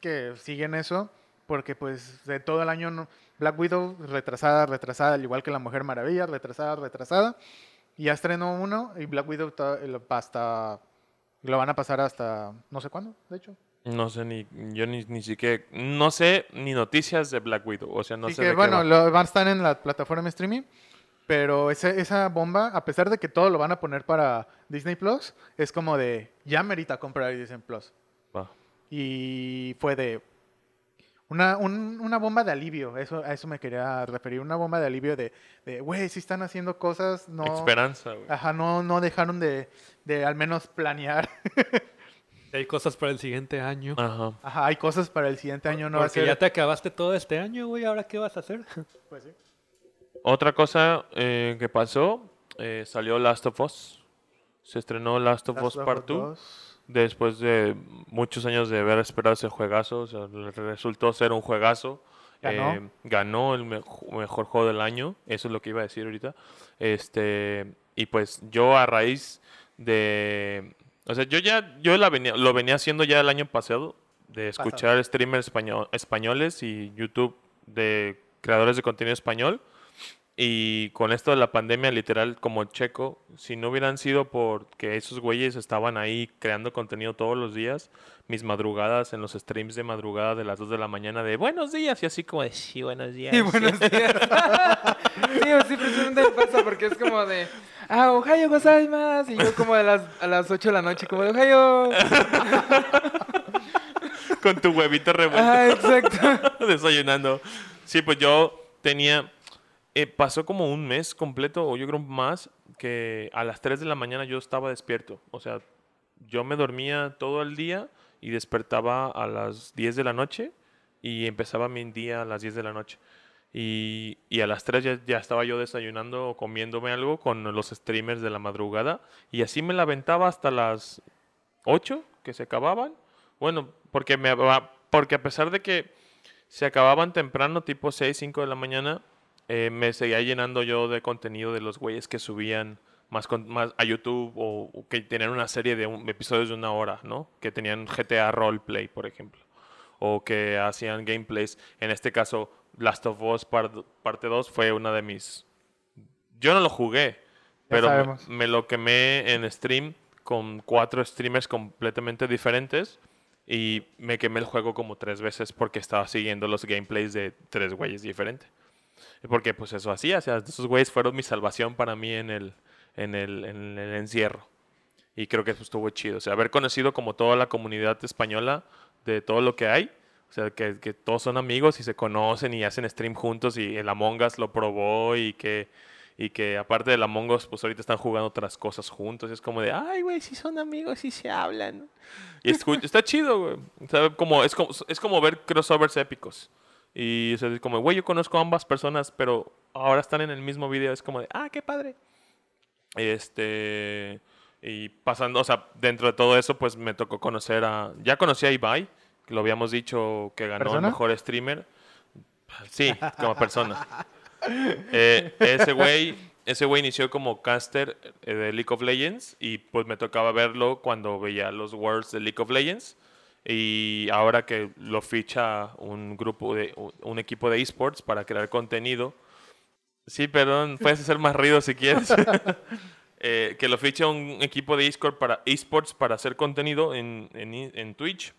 que siguen eso, porque pues de todo el año no- Black Widow retrasada, retrasada, al igual que La Mujer Maravilla, retrasada, retrasada, y ya estrenó uno y Black Widow hasta lo van a pasar hasta no sé cuándo, de hecho. No sé ni. Yo ni, ni siquiera. No sé ni noticias de Black Widow. O sea, no sé. que de qué bueno, va. lo, van a estar en la plataforma streaming. Pero ese- esa bomba, a pesar de que todo lo van a poner para Disney Plus, es como de ya merita comprar Disney Plus. Va. Y fue de una, un- una bomba de alivio, eso, a eso me quería referir, una bomba de alivio de, de güey, si están haciendo cosas, no, Esperanza, güey. ajá, no, no dejaron de, de al menos planear. *laughs* Hay cosas para el siguiente año. Ajá. Ajá, hay cosas para el siguiente año, no va a Porque ser... ya te acabaste todo este año, güey. ¿Ahora qué vas a hacer? *laughs* Pues sí. Otra cosa eh, que pasó, eh, salió Last of Us. Se estrenó Last of Last Us Part Us 2 2. después de muchos años de haber esperado ese juegazo. O sea, resultó ser un juegazo. Ganó. Eh, ganó el mejo- mejor juego del año. Eso es lo que iba a decir ahorita. Este, y pues yo a raíz de... O sea, yo ya yo la venía, lo venía haciendo ya el año pasado. De Pasado. escuchar streamers español- españoles y YouTube de creadores de contenido español. Y con esto de la pandemia, literal, como checo, si no hubieran sido porque esos güeyes estaban ahí creando contenido todos los días, mis madrugadas en los streams de madrugada de las 2 de la mañana de buenos días y así como de sí, buenos días. Sí, buenos *laughs* días. *laughs* sí, o sí, precisamente me pasa porque es como de, ah, Ohio gozaimasu. Y yo como a las, a las 8 de la noche, como de Ohio. *laughs* con tu huevito revuelto Ah, exacto. desayunando. Sí, pues yo tenía, eh, pasó como un mes completo, o yo creo más, que a las 3 de la mañana yo estaba despierto. O sea, yo me dormía todo el día y despertaba a las 10 de la noche y empezaba mi día a las 10 de la noche. Y, y a las 3 ya, ya estaba yo desayunando o comiéndome algo con los streamers de la madrugada. Y así me la aventaba hasta las 8 que se acababan. Bueno, porque, me, porque a pesar de que se acababan temprano, tipo 6, 5 de la mañana, eh, me seguía llenando yo de contenido de los güeyes que subían más, con- más a YouTube o, o que tenían una serie de un- episodios de una hora, ¿no? Que tenían GTA Roleplay, por ejemplo. O que hacían gameplays. En este caso, Last of Us Part- Parte 2 fue una de mis... Yo no lo jugué, pero me, me lo quemé en stream con cuatro streamers completamente diferentes. Y me quemé el juego como tres veces porque estaba siguiendo los gameplays de tres güeyes diferentes. Porque pues eso hacía, o sea, esos güeyes fueron mi salvación para mí en el, en el, en el encierro. Y creo que eso estuvo chido. O sea, haber conocido como toda la comunidad española de todo lo que hay. O sea, que, que todos son amigos y se conocen y hacen stream juntos y el Among Us lo probó y que, y que aparte del Among Us, pues ahorita están jugando otras cosas juntos. Y es como de, ay, güey, sí son amigos y se hablan. Y escu- *laughs* está chido, güey. O sea, como, es, como, es como ver crossovers épicos. Y o sea, es como, güey, yo conozco a ambas personas, pero ahora están en el mismo video. Es como de, ah, qué padre. Este. Y pasando, o sea, dentro de todo eso, pues me tocó conocer a. Ya conocí a Ibai, que lo habíamos dicho que ganó ¿Persona? el mejor streamer. Sí, como persona. *laughs* Eh, ese güey. Ese güey inició como caster eh, de League of Legends y pues me tocaba verlo cuando veía los Worlds de League of Legends. Y ahora que lo ficha un grupo de un- equipo de esports para crear contenido. Sí, perdón, puedes hacer más ruido si quieres. *laughs* Eh, que lo ficha un equipo de esports para, esports para hacer contenido en, en, en Twitch.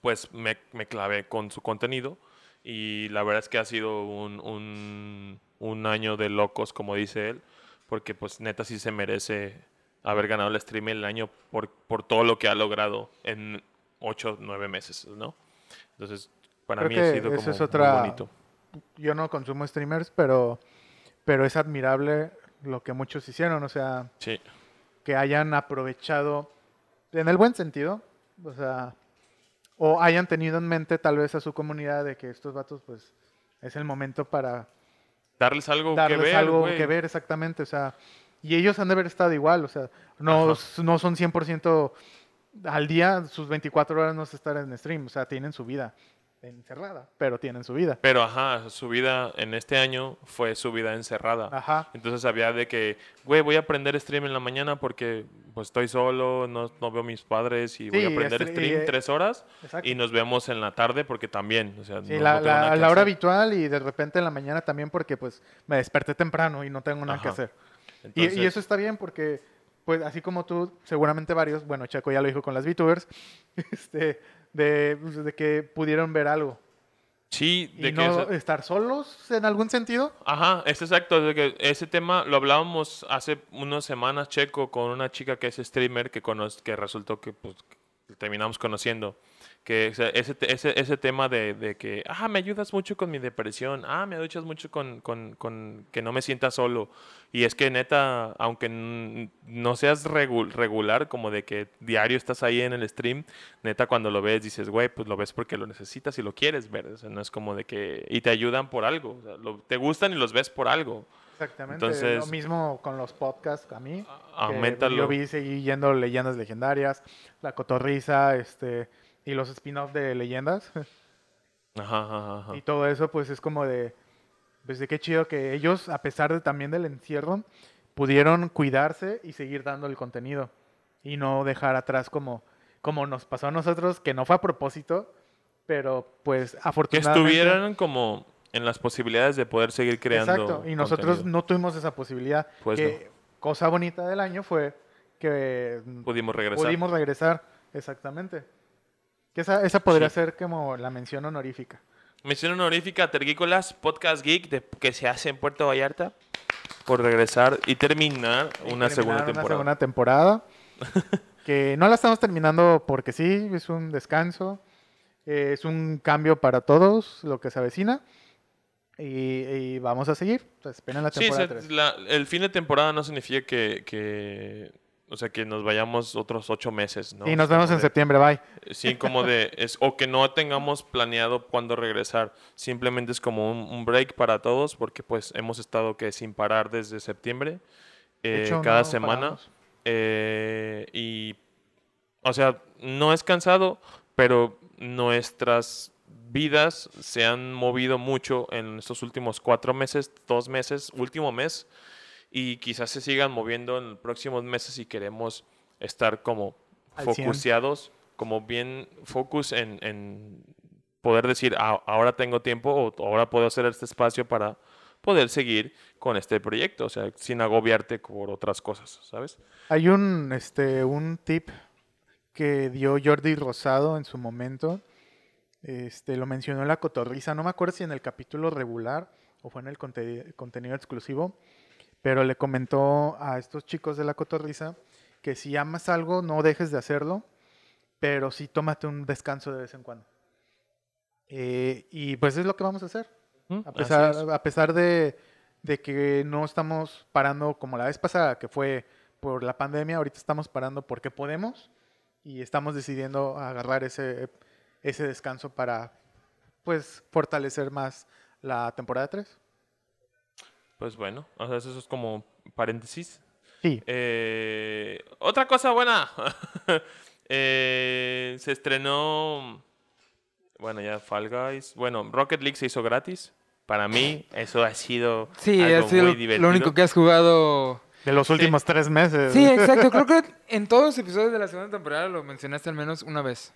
Pues me, me clavé con su contenido. Y la verdad es que ha sido un, un, un año de locos, como dice él. Porque pues neta sí se merece haber ganado el stream el año por, por todo lo que ha logrado en 8, 9 meses, ¿no? Entonces, para Creo mí ha sido como es muy otra- bonito. Yo no consumo streamers, pero, pero es admirable lo que muchos hicieron. O sea, Sí. que hayan aprovechado en el buen sentido, o sea, o hayan tenido en mente tal vez a su comunidad de que estos vatos, pues, es el momento para Darles algo darles que ver, algo que ver exactamente, o sea, y ellos han de haber estado igual, o sea, no, Ajá. no son 100% al día, sus 24 horas no se estar en stream, o sea, tienen su vida encerrada, pero tienen su vida. Pero ajá, su vida en este año fue su vida encerrada. Ajá. Entonces había de que, güey, voy a aprender stream en la mañana porque pues estoy solo, no, no veo a mis padres y voy a aprender stre- stream tres horas Exacto. y nos vemos en la tarde porque también, o sea, Sí, no- la, no a la hora habitual y de repente en la mañana también porque pues me desperté temprano y no tengo nada que hacer. Y- eso está bien porque, pues así como tú, seguramente varios, bueno, Chaco ya lo dijo con las VTubers, *laughs* este, de, pues, de que pudieron ver algo. Sí, Y de que... no estar solos en algún sentido. Ajá, es exacto. de que ese tema lo hablábamos hace unas semanas, Checo, con una chica que es streamer que, cono- que resultó que pues, que terminamos conociendo. Que o sea, ese, ese, ese tema de, de que, ah, me ayudas mucho con mi depresión, ah, me ayudas mucho con, con, con que no me sienta solo. Y es que neta, aunque no seas regu- regular, como de que diario estás ahí en el stream, neta cuando lo ves dices, güey, pues lo ves porque lo necesitas y lo quieres ver. O sea, no es como de que... Y te ayudan por algo. o sea, lo- te gustan y los ves por algo. Exactamente. Entonces- lo mismo con los podcasts a mí. Aumentalo. Yo vi, seguí yendo leyendas legendarias, la cotorriza, este, y los spin-off de leyendas. *laughs* Ajá, ajá, ajá. Y todo eso, pues es como de, pues de qué chido que ellos, a pesar de también del encierro, pudieron cuidarse y seguir dando el contenido. Y no dejar atrás como, como nos pasó a nosotros, que no fue a propósito, pero pues Que afortunadamente... estuvieran como en las posibilidades de poder seguir creando. Exacto, y nosotros contenido. no tuvimos esa posibilidad. Pues que cosa bonita del año fue que Pudimos regresar. pudimos regresar, exactamente. Que esa, esa podría Sí. ser como la mención honorífica. Mención honorífica a Tergícolas, podcast geek de- que se hace en Puerto Vallarta por regresar y terminar una terminar segunda una temporada. segunda temporada. *laughs* que no la estamos terminando porque sí, es un descanso. eh, es un cambio para todos lo que se avecina. Y, y vamos a seguir. Esperen la Sí, temporada se- 3. la- el fin de temporada no significa que, que- o sea, que nos vayamos otros ocho meses, ¿no? y nos Es como vemos en de- septiembre, bye. Sí, como de, es, o que no tengamos planeado cuándo regresar. Simplemente es como un, un break para todos porque pues hemos estado que sin parar desde septiembre, eh, hecho, cada no semana. eh, y, o sea, no es cansado, pero nuestras vidas se han movido mucho en estos últimos cuatro meses, dos meses, último mes, y quizás se sigan moviendo en los próximos meses si queremos estar como focuseados, como bien focus en, en poder decir, "Ah, ahora tengo tiempo o ahora puedo hacer este espacio para poder seguir con este proyecto, o sea, sin agobiarte por otras cosas, ¿sabes? Hay un, este, un tip que dio Jordi Rosado en su momento. Este, lo mencionó en la cotorriza. No me acuerdo si en el capítulo regular o fue en el conte- contenido exclusivo. Pero le comentó a estos chicos de la cotorriza que si amas algo, no dejes de hacerlo. Pero sí tómate un descanso de vez en cuando. Eh, y pues es lo que vamos a hacer. A pesar, es. a pesar de, de que no estamos parando como la vez pasada, que fue por la pandemia, ahorita estamos parando porque podemos y estamos decidiendo agarrar ese, ese descanso para pues fortalecer más la temporada 3. Pues bueno, o sea, eso es como paréntesis. Sí, Eh, otra cosa buena. *laughs* Eh, se estrenó. Bueno, ya Fall Guys. Bueno, Rocket League se hizo gratis. Para mí, eso ha sido Sí, algo ha sido muy lo- divertido. lo único que has jugado. de los últimos tres meses. Sí, exacto. *laughs* Creo que en todos los episodios de la segunda temporada lo mencionaste al menos una vez.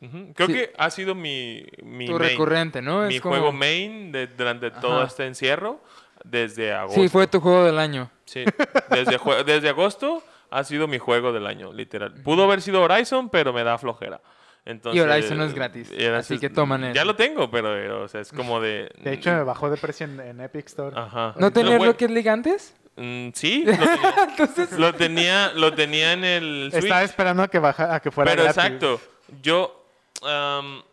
Ujú, ujú. Creo Sí. que ha sido mi, mi Tu main, recurrente, ¿no? mi Es como- juego main de- durante todo Ajá. este encierro desde agosto. Sí, fue tu juego del año. Sí, desde, jue- *laughs* desde agosto ha sido mi juego del año, literal. Pudo haber sido Horizon, pero me da flojera. Entonces, Horizon no es gratis, y Horizon- así que toman Ya eso. lo tengo, pero, pero, o sea, es como de... De hecho, me bajó de precio en, en Epic Store. Ajá. ¿No tenías güey, Rocket League antes? mm, sí, *laughs* lo tenía, Entonces, lo tenía, lo tenía en el Switch. Estaba esperando a que, baja, a que fuera pero gratis. exacto, yo...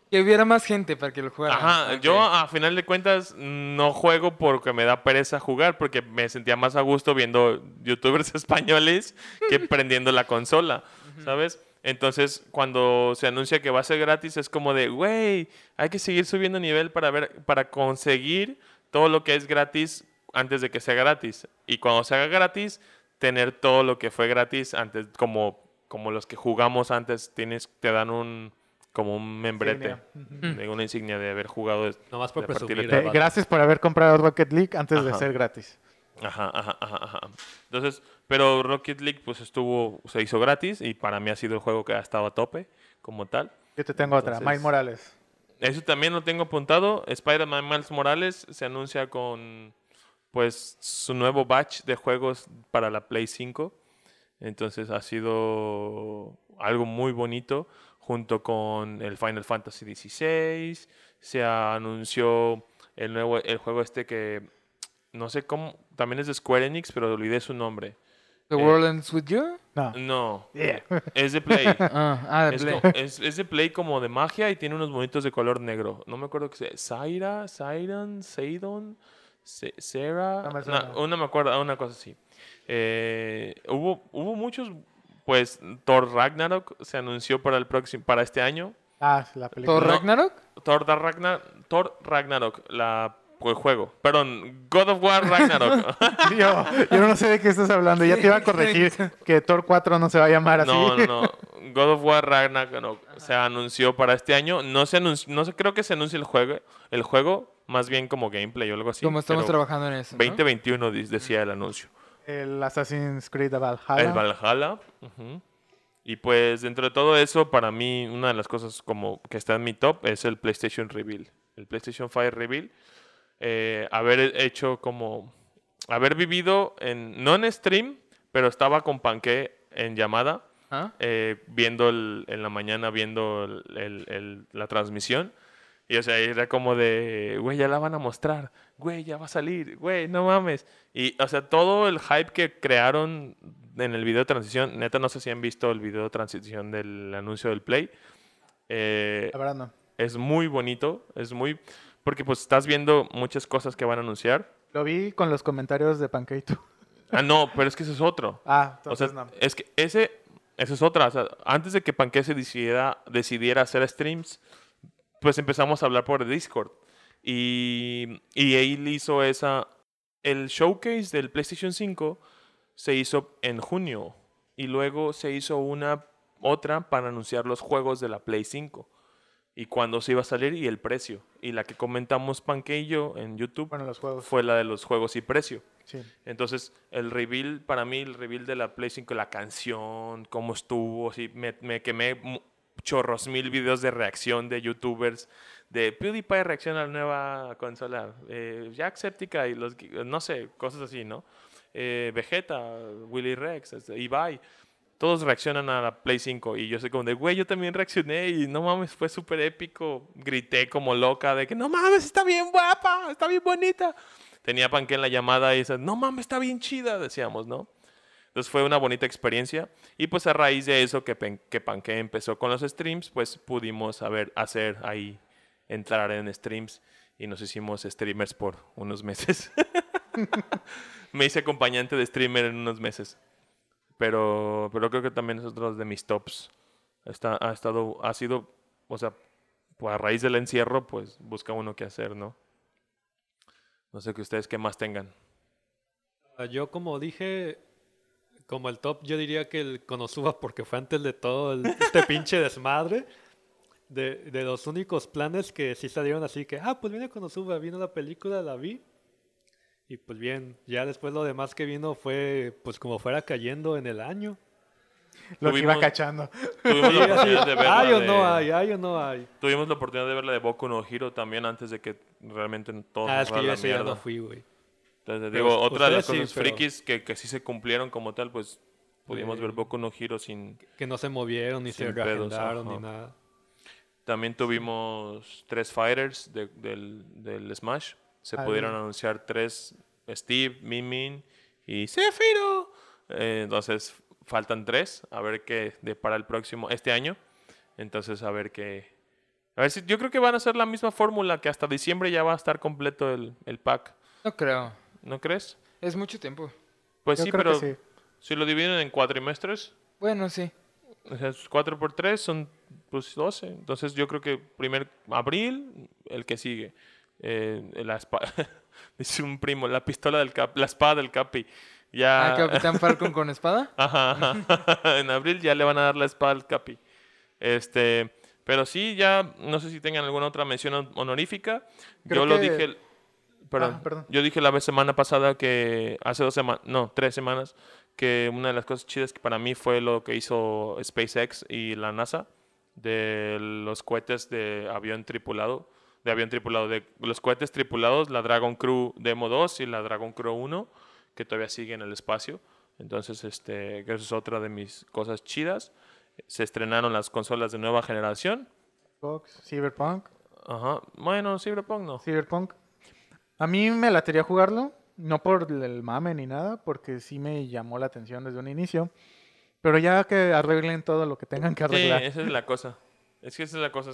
que hubiera más gente para que lo jugara. Ajá, yo a final de cuentas no juego porque me da pereza jugar, porque me sentía más a gusto viendo youtubers *laughs* españoles que *laughs* prendiendo la consola, ¿sabes? Entonces, cuando se anuncia que va a ser gratis, es como de, güey, hay que seguir subiendo nivel para ver, para conseguir todo lo que es gratis antes de que sea gratis. Y cuando se haga gratis, tener todo lo que fue gratis antes, como, como los que jugamos antes, tienes, te dan un como un membrete, Insignia. de una insignia de haber jugado. Nomás por de presumir. Eh, gracias por haber comprado Rocket League antes de ser gratis. Ajá, ajá, ajá, ajá. Entonces, pero Rocket League pues estuvo, se hizo gratis y para mí ha sido el juego que ha estado a tope como tal. Yo te tengo otra, Miles Morales. Eso también lo tengo apuntado. Spider-Man Miles Morales se anuncia con pues su nuevo batch de juegos para la Play 5. Entonces ha sido algo muy bonito junto con el Final Fantasy XVI. Se anunció el nuevo el juego este que no sé cómo, también es de Square Enix, pero olvidé su nombre. The eh, World Ends With You. No. No, Yeah. es de Play. *laughs* Ah, ah, de Es, Play. co- es- es de Play como de magia y tiene unos monitos de color negro. No me acuerdo que sea. Zaira, Zairon, Seidon, Se- Sera. No me acuerdo, una cosa así. Eh, hubo, hubo muchos. Pues Thor Ragnarok se anunció para el próximo, para este año. Ah, la película. ¿Thor No. Ragnarok? Thor, da Ragnar- Thor Ragnarok, la, el juego. Perdón, God of War Ragnarok. *laughs* Yo, yo no sé de qué estás hablando. Ya te iba a corregir que Thor 4 no se va a llamar así. No, no, no. God of War Ragnarok se anunció para este año. No se anunció, no sé, creo que se anuncie el juego, el juego, más bien como gameplay o algo así. Como estamos trabajando en eso. ¿no? 2021 di- decía el anuncio. El Assassin's Creed Valhalla. El Valhalla. Y pues dentro de todo eso, para mí, una de las cosas como que está en mi top es el PlayStation Reveal. El PlayStation 5 Reveal. Eh, haber hecho como... Haber vivido en... No en stream, pero estaba con Panque en llamada. ¿Ah? eh, viendo el- en la mañana, viendo el- el- el- la transmisión. Y o sea, era como de, güey, ya la van a mostrar, güey, ya va a salir, güey, no mames. Y o sea, todo el hype que crearon en el video de transición, neta, no sé si han visto el video de transición del anuncio del Play. eh, La verdad no. es muy bonito, es muy... Porque pues estás viendo muchas cosas que van a anunciar. Lo vi con los comentarios de Pancake. *laughs* Ah, no, pero es que ese es otro. Ah, O sea, entonces no. es que ese, esa es otra. o sea, antes de que Panque se decidiera, decidiera hacer streams, pues empezamos a hablar por Discord. Y, y él hizo esa. El showcase del PlayStation 5 se hizo en junio. Y luego se hizo una otra para anunciar los juegos de la Play 5. y cuándo se iba a salir y el precio. Y la que comentamos Panque y yo en YouTube Bueno, los juegos. fue la de los juegos y precio. Sí. Entonces, el reveal, para mí, el reveal de la Play 5, la canción, cómo estuvo, sí, me, me quemé chorros mil videos de reacción de youtubers, de PewDiePie reacciona a la nueva consola, eh, Jacksepticeye, y los, no sé, cosas así, ¿no? Eh, Vegeta, Willy Rex, este, Ibai, todos reaccionan a la Play 5 y yo soy como de, güey, yo también reaccioné y no mames, fue súper épico. Grité como loca de que, no mames, está bien guapa, está bien bonita. Tenía Panque en la llamada y dice, no mames, está bien chida, decíamos, ¿no? Entonces fue una bonita experiencia y pues a raíz de eso que, que Panque empezó con los streams, pues pudimos saber hacer ahí, entrar en streams y nos hicimos streamers por unos meses. *laughs* Me hice acompañante de streamer en unos meses. Pero, pero creo que también es otro de mis tops. Está, ha estado, ha sido, o sea, pues a raíz del encierro, pues busca uno qué hacer, ¿no? No sé que ustedes qué más tengan. Yo como dije, como el top, yo diría que el Konosuba porque fue antes de todo el- este pinche desmadre. De, de los únicos planes que sí salieron así que, ah, pues viene Konosuba, vino la película, la vi. Y pues bien, ya después lo demás que vino fue pues como fuera cayendo en el año. Lo que iba Tuvimos- cachando. Tuvimos la oportunidad de ver la hay o no hay, hay o no hay. Tuvimos la oportunidad de ver la de Boku no Hero también antes de que realmente todo Ah, es que yo ya no fui, güey. Entonces, Pero digo, otra de las sí, pero- frikis que, que sí se cumplieron como tal, pues pudimos Eh, ver Boku no Hero sin... Que no se movieron, ni se reagendaron, ni nada. También tuvimos tres fighters de- del, del Smash. Se Ah, pudieron bien. anunciar tres, Steve, Min y Zephyro. Eh, entonces faltan tres, a ver qué de para el próximo, este año. Entonces a ver qué... A ver si, yo creo que van a ser la misma fórmula, que hasta diciembre ya va a estar completo el, el pack. No creo. ¿No crees? Es mucho tiempo. Pues Yo sí, creo pero que sí. si lo dividen en cuatrimestres, Bueno, sí. o sea, 4 por 3 son pues 12. Entonces yo creo que primer abril, el que sigue. Eh, la espada, *laughs* dice un primo, la pistola del cap, la espada del Capi. Ya, Ah, Capitán Falcon con espada. *laughs* Ajá, ajá. *laughs* en abril ya le van a dar la espada al Capi. Este, pero sí, ya no sé si tengan alguna otra mención hon- honorífica. Creo yo lo dije, perdón, Ah, perdón. yo dije la vez semana pasada que hace dos semanas, no, tres semanas, que una de las cosas chidas que para mí fue lo que hizo SpaceX y la NASA de los cohetes de avión tripulado, de avión tripulado, de los cohetes tripulados, la Dragon Crew Demo 2 y la Dragon Crew 1, que todavía sigue en el espacio. Entonces, este, eso es otra de mis cosas chidas. Se estrenaron las consolas de nueva generación. Xbox, Cyberpunk. Ajá. Bueno, Cyberpunk no. Cyberpunk. A mí me latería jugarlo, no por el mame ni nada, porque sí me llamó la atención desde un inicio. Pero ya que arreglen todo lo que tengan que Sí, arreglar. esa es la cosa. Es que esa es la cosa.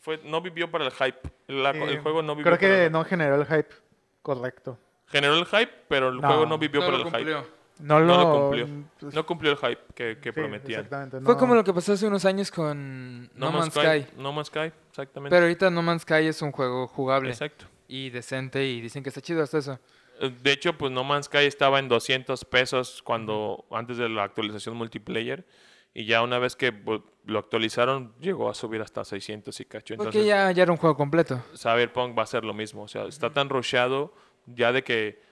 Fue, no vivió para el hype. La- Sí, el juego no vivió Creo para que el- no generó el hype correcto. Generó el hype, pero el No. juego no vivió No para el hype. cumplió. No, No lo, lo cumplió. pues, No cumplió el hype que, que sí, prometían. Exactamente. Fue no- como lo que pasó hace unos años con No, Man's Sky. No Man's Sky, exactamente. Pero ahorita No Man's Sky es un juego jugable Exacto. Y decente y dicen que está chido hasta eso. De hecho, pues No Man's Sky estaba en 200 pesos cuando antes de la actualización multiplayer y ya una vez que pues, lo actualizaron llegó a subir hasta 600 y cacho. Porque Entonces, ya, ya era un juego completo. Cyberpunk va a ser lo mismo. O sea, está tan rusheado ya de que,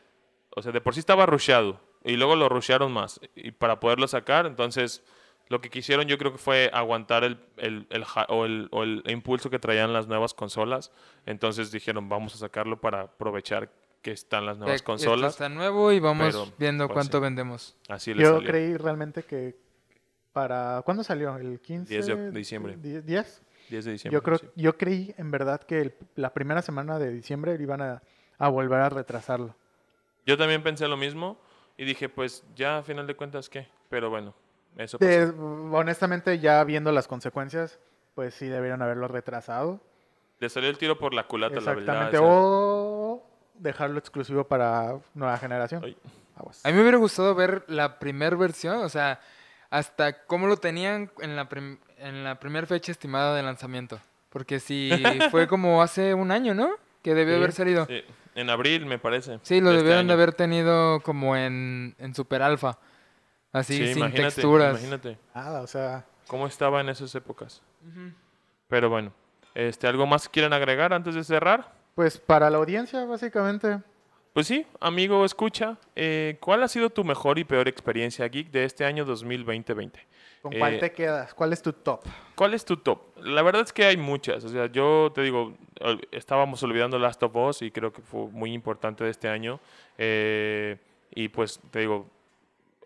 o sea, de por sí estaba rusheado y luego lo rushearon más y para poderlo sacar, entonces lo que quisieron yo creo que fue aguantar el, el, el o, el, o el impulso que traían las nuevas consolas. Entonces dijeron, vamos a sacarlo para aprovechar que están las nuevas Eh, Esto consolas. está nuevo y vamos pero, viendo pues, cuánto sí. vendemos. Así Yo salió. creí realmente que para... ¿Cuándo salió? ¿El 15? 10 de diciembre. ¿Die- ¿10? 10 de diciembre. Yo, creo, sí. yo creí en verdad que el- la primera semana de diciembre iban a, a volver a retrasarlo. Yo también pensé lo mismo y dije, pues ya a final de cuentas, ¿qué? Pero bueno, eso pasó. De- honestamente, ya viendo las consecuencias, pues sí deberían haberlo retrasado. Le salió el tiro por la culata, la verdad. Exactamente. o sea, O dejarlo exclusivo para nueva generación. A mí me hubiera gustado ver la primera versión, o sea, hasta cómo lo tenían en la, prim- en la primera fecha estimada de lanzamiento. Porque si *laughs* fue como hace un año, ¿no? Que debió Sí, haber salido. sí, en abril, me parece. Sí, lo de este debieron de haber tenido como en, en super alfa. Así, Sí, sin imagínate, texturas. Imagínate Nada, o sea, cómo estaba en esas épocas. Pero bueno, Este, ¿Algo más que quieran agregar antes de cerrar? Pues para la audiencia, básicamente. Pues sí, amigo, escucha, eh, ¿cuál ha sido tu mejor y peor experiencia geek de este año 2020? ¿Con cuál Eh, te quedas? ¿Cuál es tu top? ¿Cuál es tu top? La verdad es que hay muchas. O sea, yo te digo, estábamos olvidando Last of Us y creo que fue muy importante de este año. Eh, y pues te digo,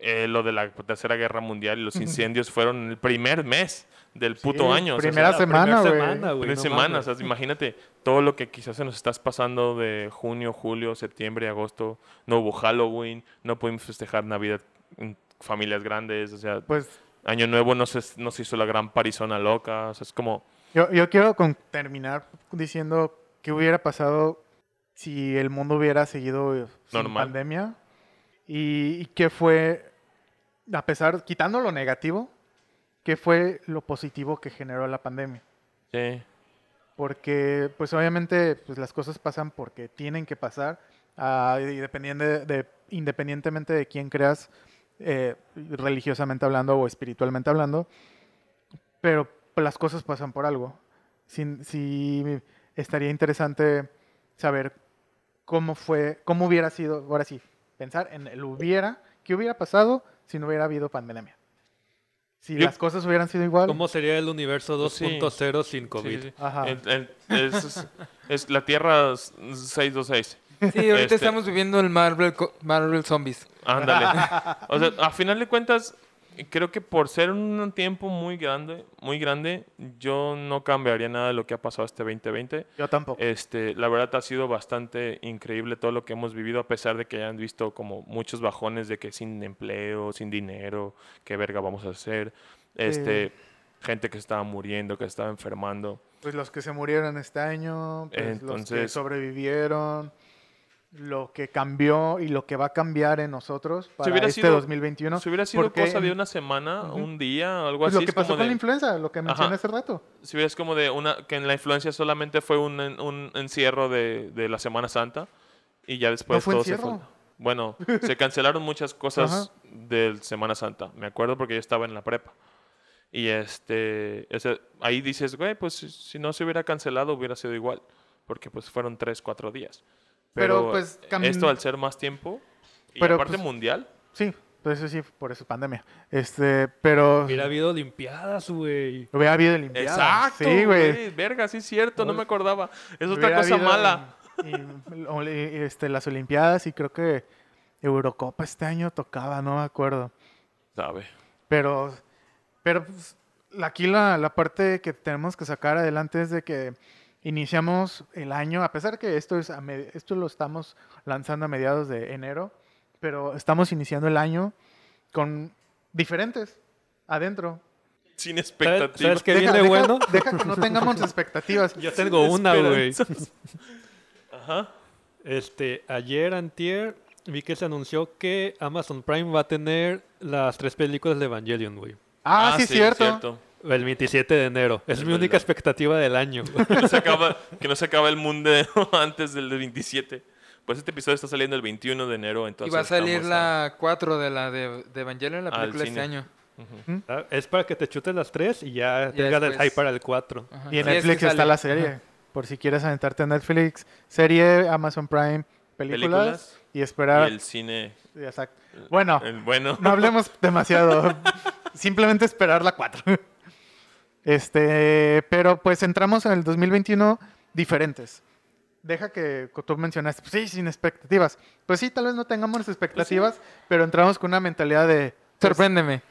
eh, lo de la Tercera Guerra Mundial y los incendios fueron en el primer mes del puto Sí, año. o sea, primera semana, primera güey. semana, güey, Tres no semanas, mames. o sea, imagínate todo lo que quizás se nos estás pasando de junio, julio, septiembre, agosto. No hubo Halloween, no pudimos festejar Navidad en familias grandes, o sea, Pues Año Nuevo no se, no se hizo la gran parizona loca, o sea, es como, yo, yo quiero con- terminar diciendo qué hubiera pasado si el mundo hubiera seguido eh, sin Normal. pandemia y, y qué fue, a pesar, quitando lo negativo, qué fue lo positivo que generó la pandemia. sí, porque pues obviamente pues las cosas pasan porque tienen que pasar. Ah, y dependiende de, independientemente de quién creas eh, religiosamente hablando o espiritualmente hablando pero las cosas pasan por algo. Sí, sí estaría interesante saber cómo fue cómo hubiera sido ahora sí pensar en el hubiera qué hubiera pasado si no hubiera habido pandemia si Yo- las cosas hubieran sido igual ¿Cómo sería el universo Pues sí. 2.0 sin COVID? sí, sí. Ajá. El- el- es, es- es la Tierra s- 626. Sí, ahorita Este- estamos viviendo el Marvel, Marvel Zombies. Ándale. *laughs* O sea, a final de cuentas, creo que por ser un tiempo muy grande, muy grande, yo no cambiaría nada de lo que ha pasado este 2020. yo tampoco Este, la verdad ha sido bastante increíble todo lo que hemos vivido, a pesar de que hayan visto como muchos bajones de que sin empleo, sin dinero, qué verga vamos a hacer. Este, gente que estaba muriendo, que estaba enfermando. Pues los que se murieron este año, pues los que sobrevivieron, lo que cambió y lo que va a cambiar en nosotros para hubiera este sido- 2021. si hubiera sido porque cosa de una semana, un día, algo pues así. lo que como pasó con de- la influenza, lo que mencioné Ajá. hace rato. si ves como de una que en la influencia solamente fue un, en- un encierro de, de la Semana Santa y ya después fue todo se encierro. fue. Bueno, se cancelaron muchas cosas del Semana Santa. Me acuerdo porque yo estaba en la prepa. Y este, o sea, ahí dices, güey, pues si, si no se hubiera cancelado hubiera sido igual, porque pues fueron tres, cuatro días. Pero, Pero, pues, cam- esto al ser más tiempo y Pero, aparte pues, mundial, Sí, pues eso sí, por eso pandemia. Este, pero Hubiera habido Olimpiadas, güey. hubiera habido Olimpiadas. Exacto, Sí, güey. Verga, sí es cierto, no me acordaba. Es otra cosa mala. y- y- este, las Olimpiadas y creo que Eurocopa este año tocaba, no me acuerdo. Sabe. Pero, pero pues, aquí la, la parte que tenemos que sacar adelante es de que iniciamos el año, a pesar que esto, es esto lo estamos lanzando a mediados de enero, pero estamos iniciando el año con diferentes adentro. Sin ¿Sabes, expectativas. ¿sabes qué viene deja- bueno? Deja que no tengamos expectativas. Yo tengo una, güey. Ajá. Este, ayer, antier, vi que se anunció que Amazon Prime va a tener las tres películas de Evangelion, güey. Ah, sí, cierto. El 27 de enero. Es, Es mi única expectativa del año. *laughs* Que no se acaba, que no se acaba el mundo *laughs* antes del 27. Pues este episodio está saliendo el 21 de enero, Y entonces va a salir estamos a- la 4 de la de, de Evangelion, la película este año. Ah, es para que te chutes las tres y ya, Ya tengas el hype para el 4. Ajá. Y en Sí, es que Netflix está la serie. Por si quieres aventarte a Netflix, serie, Amazon Prime, películas, películas y esperar. y el cine. Exacto. Bueno, El bueno. no hablemos demasiado. *laughs* Simplemente esperar la 4. Este, pero pues entramos en el 2021 diferentes. Deja que tú mencionaste, pues sí, sin expectativas. Pues sí, tal vez no tengamos expectativas, pero entramos con una mentalidad de... pues, Sorpréndeme.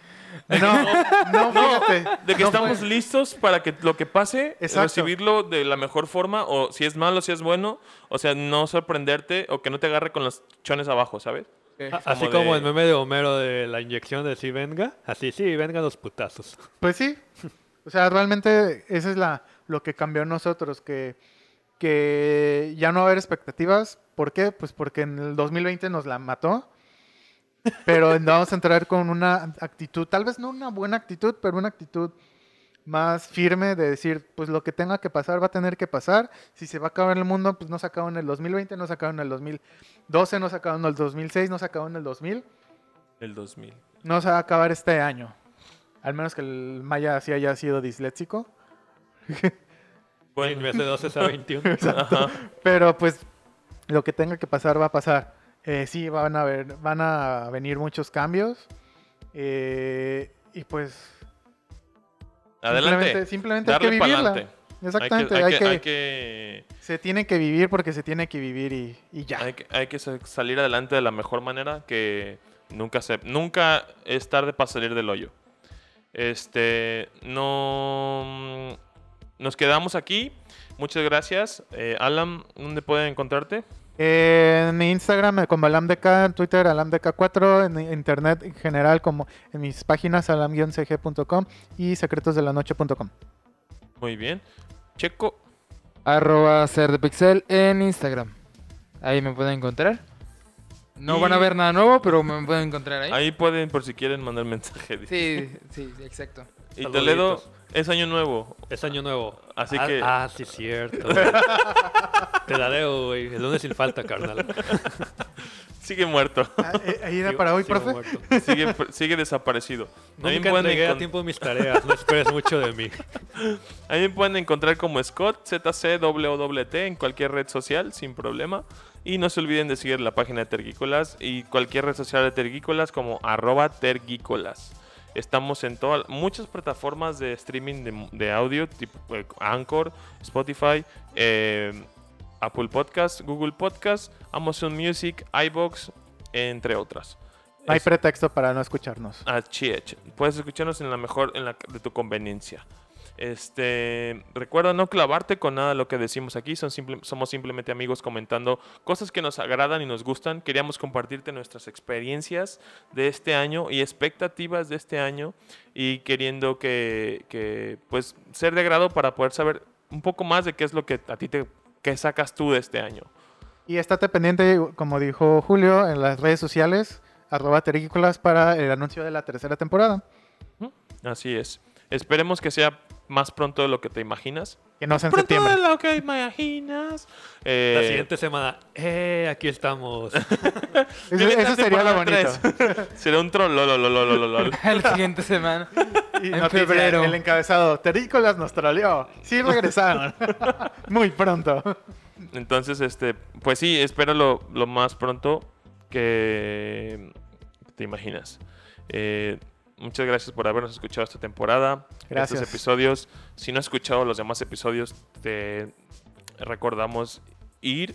no, *laughs* no, fíjate. De que no estamos fue- listos para que lo que pase, Exacto. recibirlo de la mejor forma, o si es malo, si es bueno, o sea, no sorprenderte o que no te agarre con los chones abajo, ¿sabes? Ah, Así como como de- el meme de Homero de la inyección de sí venga. Así sí, vengan los putazos. Pues sí. *laughs* O sea, realmente eso es la, lo que cambió en nosotros, que, que ya no va a haber expectativas. ¿Por qué? Pues porque en el 2020 nos la mató. Pero *laughs* vamos a entrar con una actitud, tal vez no una buena actitud, pero una actitud más firme de decir, pues lo que tenga que pasar va a tener que pasar. Si se va a acabar el mundo, pues no se acabó en el 2020, no se acabó en el 2012, no se acabó en el 2006, no se acabó en el 2000 El 2000. no se va a acabar este año. Al menos que el Maya sí haya sido disléxico. En Bueno, vez de 12 a 21. *laughs* ajá. Pero pues lo que tenga que pasar va a pasar. Eh, sí, van a, ver, van a venir muchos cambios. eh, y pues Adelante. simplemente, simplemente hay que Darle para vivirla. adelante. Exactamente, Hay que, hay que- que- hay que- se tiene que vivir porque se tiene que vivir y, y ya. hay que- hay que sa- salir adelante de la mejor manera que nunca se, nunca es tarde para salir del hoyo. Este, no, nos quedamos aquí. Muchas gracias. Eh, Alan, ¿dónde pueden encontrarte? Eh, en mi Instagram eh, como alamdk, en Twitter alamdk4, en internet en general como en mis páginas alam-cg.com y secretosdelanoche.com. Muy bien. Checo, Arroba ser de pixel en Instagram. Ahí me pueden encontrar. No Y- van a ver nada nuevo, pero me pueden encontrar ahí. ahí pueden por si quieren mandar mensaje. Sí, *laughs* sí, exacto. Y Saluditos. Toledo es año nuevo. Es año nuevo. Así ah, que- Ah, sí, cierto. *laughs* Te la debo, güey. El lunes sin falta, carnal. *laughs* Sigue muerto. Ah, eh, Ahí era para hoy, sigo profe. muerto. sigue, sigue desaparecido. También Nunca pueden entregué a tiempo mis tareas. No esperes mucho de mí. Ahí me pueden encontrar como Scott, ZCWWT en cualquier red social sin problema. Y no se olviden de seguir la página de Tergícolas y cualquier red social de Tergícolas como arroba Tergícolas. Estamos en todas, muchas plataformas de streaming de, de audio, tipo eh, Anchor, Spotify, eh, Apple Podcast, Google Podcast, Amazon Music, iBox, entre otras. No hay Es- pretexto para no escucharnos. Es. Puedes escucharnos en la mejor, en la de tu conveniencia. Este, recuerda no clavarte con nada de lo que decimos aquí. Son simple- somos simplemente amigos comentando cosas que nos agradan y nos gustan. Queríamos compartirte nuestras experiencias de este año y expectativas de este año y queriendo que, que, pues ser de grado para poder saber un poco más de qué es lo que a ti te qué sacas tú de este año. Y estate pendiente, como dijo Julio, en las redes sociales, arroba terrícolas para el anuncio de la tercera temporada. Así es. Esperemos que sea más pronto de lo que te imaginas. Que no sea en Pronto septiembre. de lo que imaginas. Eh, La siguiente semana. ¡Eh! Aquí estamos. *laughs* Eso, sería lo bonito. *laughs* Será un troll. La *laughs* siguiente semana. Y En noticia, febrero. El encabezado, Terrícolas nos troleó. Sí regresaron. Muy pronto. Entonces, este, pues sí, espero lo, lo más pronto que te imaginas. Eh, muchas gracias por habernos escuchado esta temporada. Gracias. Estos episodios. Si no has escuchado los demás episodios, te recordamos ir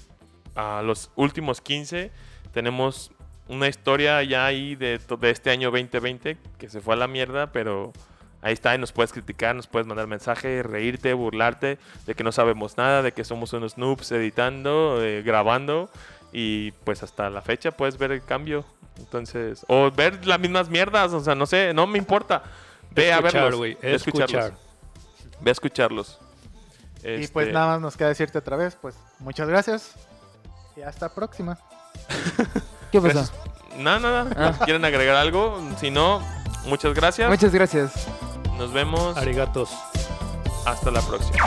a los últimos 15. Tenemos una historia ya ahí de, de este año 2020 que se fue a la mierda, pero ahí está y nos puedes criticar, nos puedes mandar mensaje, reírte, burlarte de que no sabemos nada, de que somos unos noobs editando, eh, grabando y pues hasta la fecha puedes ver el cambio. Entonces, o ver las mismas mierdas, o sea, no sé, no me importa. Ve a Escuchar, verlos. güey, ve a escucharlos. escuchar. Ve a escucharlos. Y pues Este, nada más nos queda decirte otra vez, pues muchas gracias. Y hasta próxima. *laughs* ¿Qué? Gracias. Nada, nada. Ah. ¿Quieren agregar algo? Si no, muchas gracias. Muchas gracias. Nos vemos. Arigatos. Hasta la próxima.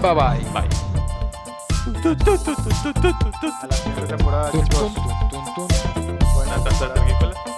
Bye bye. Bye. A la siguiente temporada, chicos. tartaruga agrícola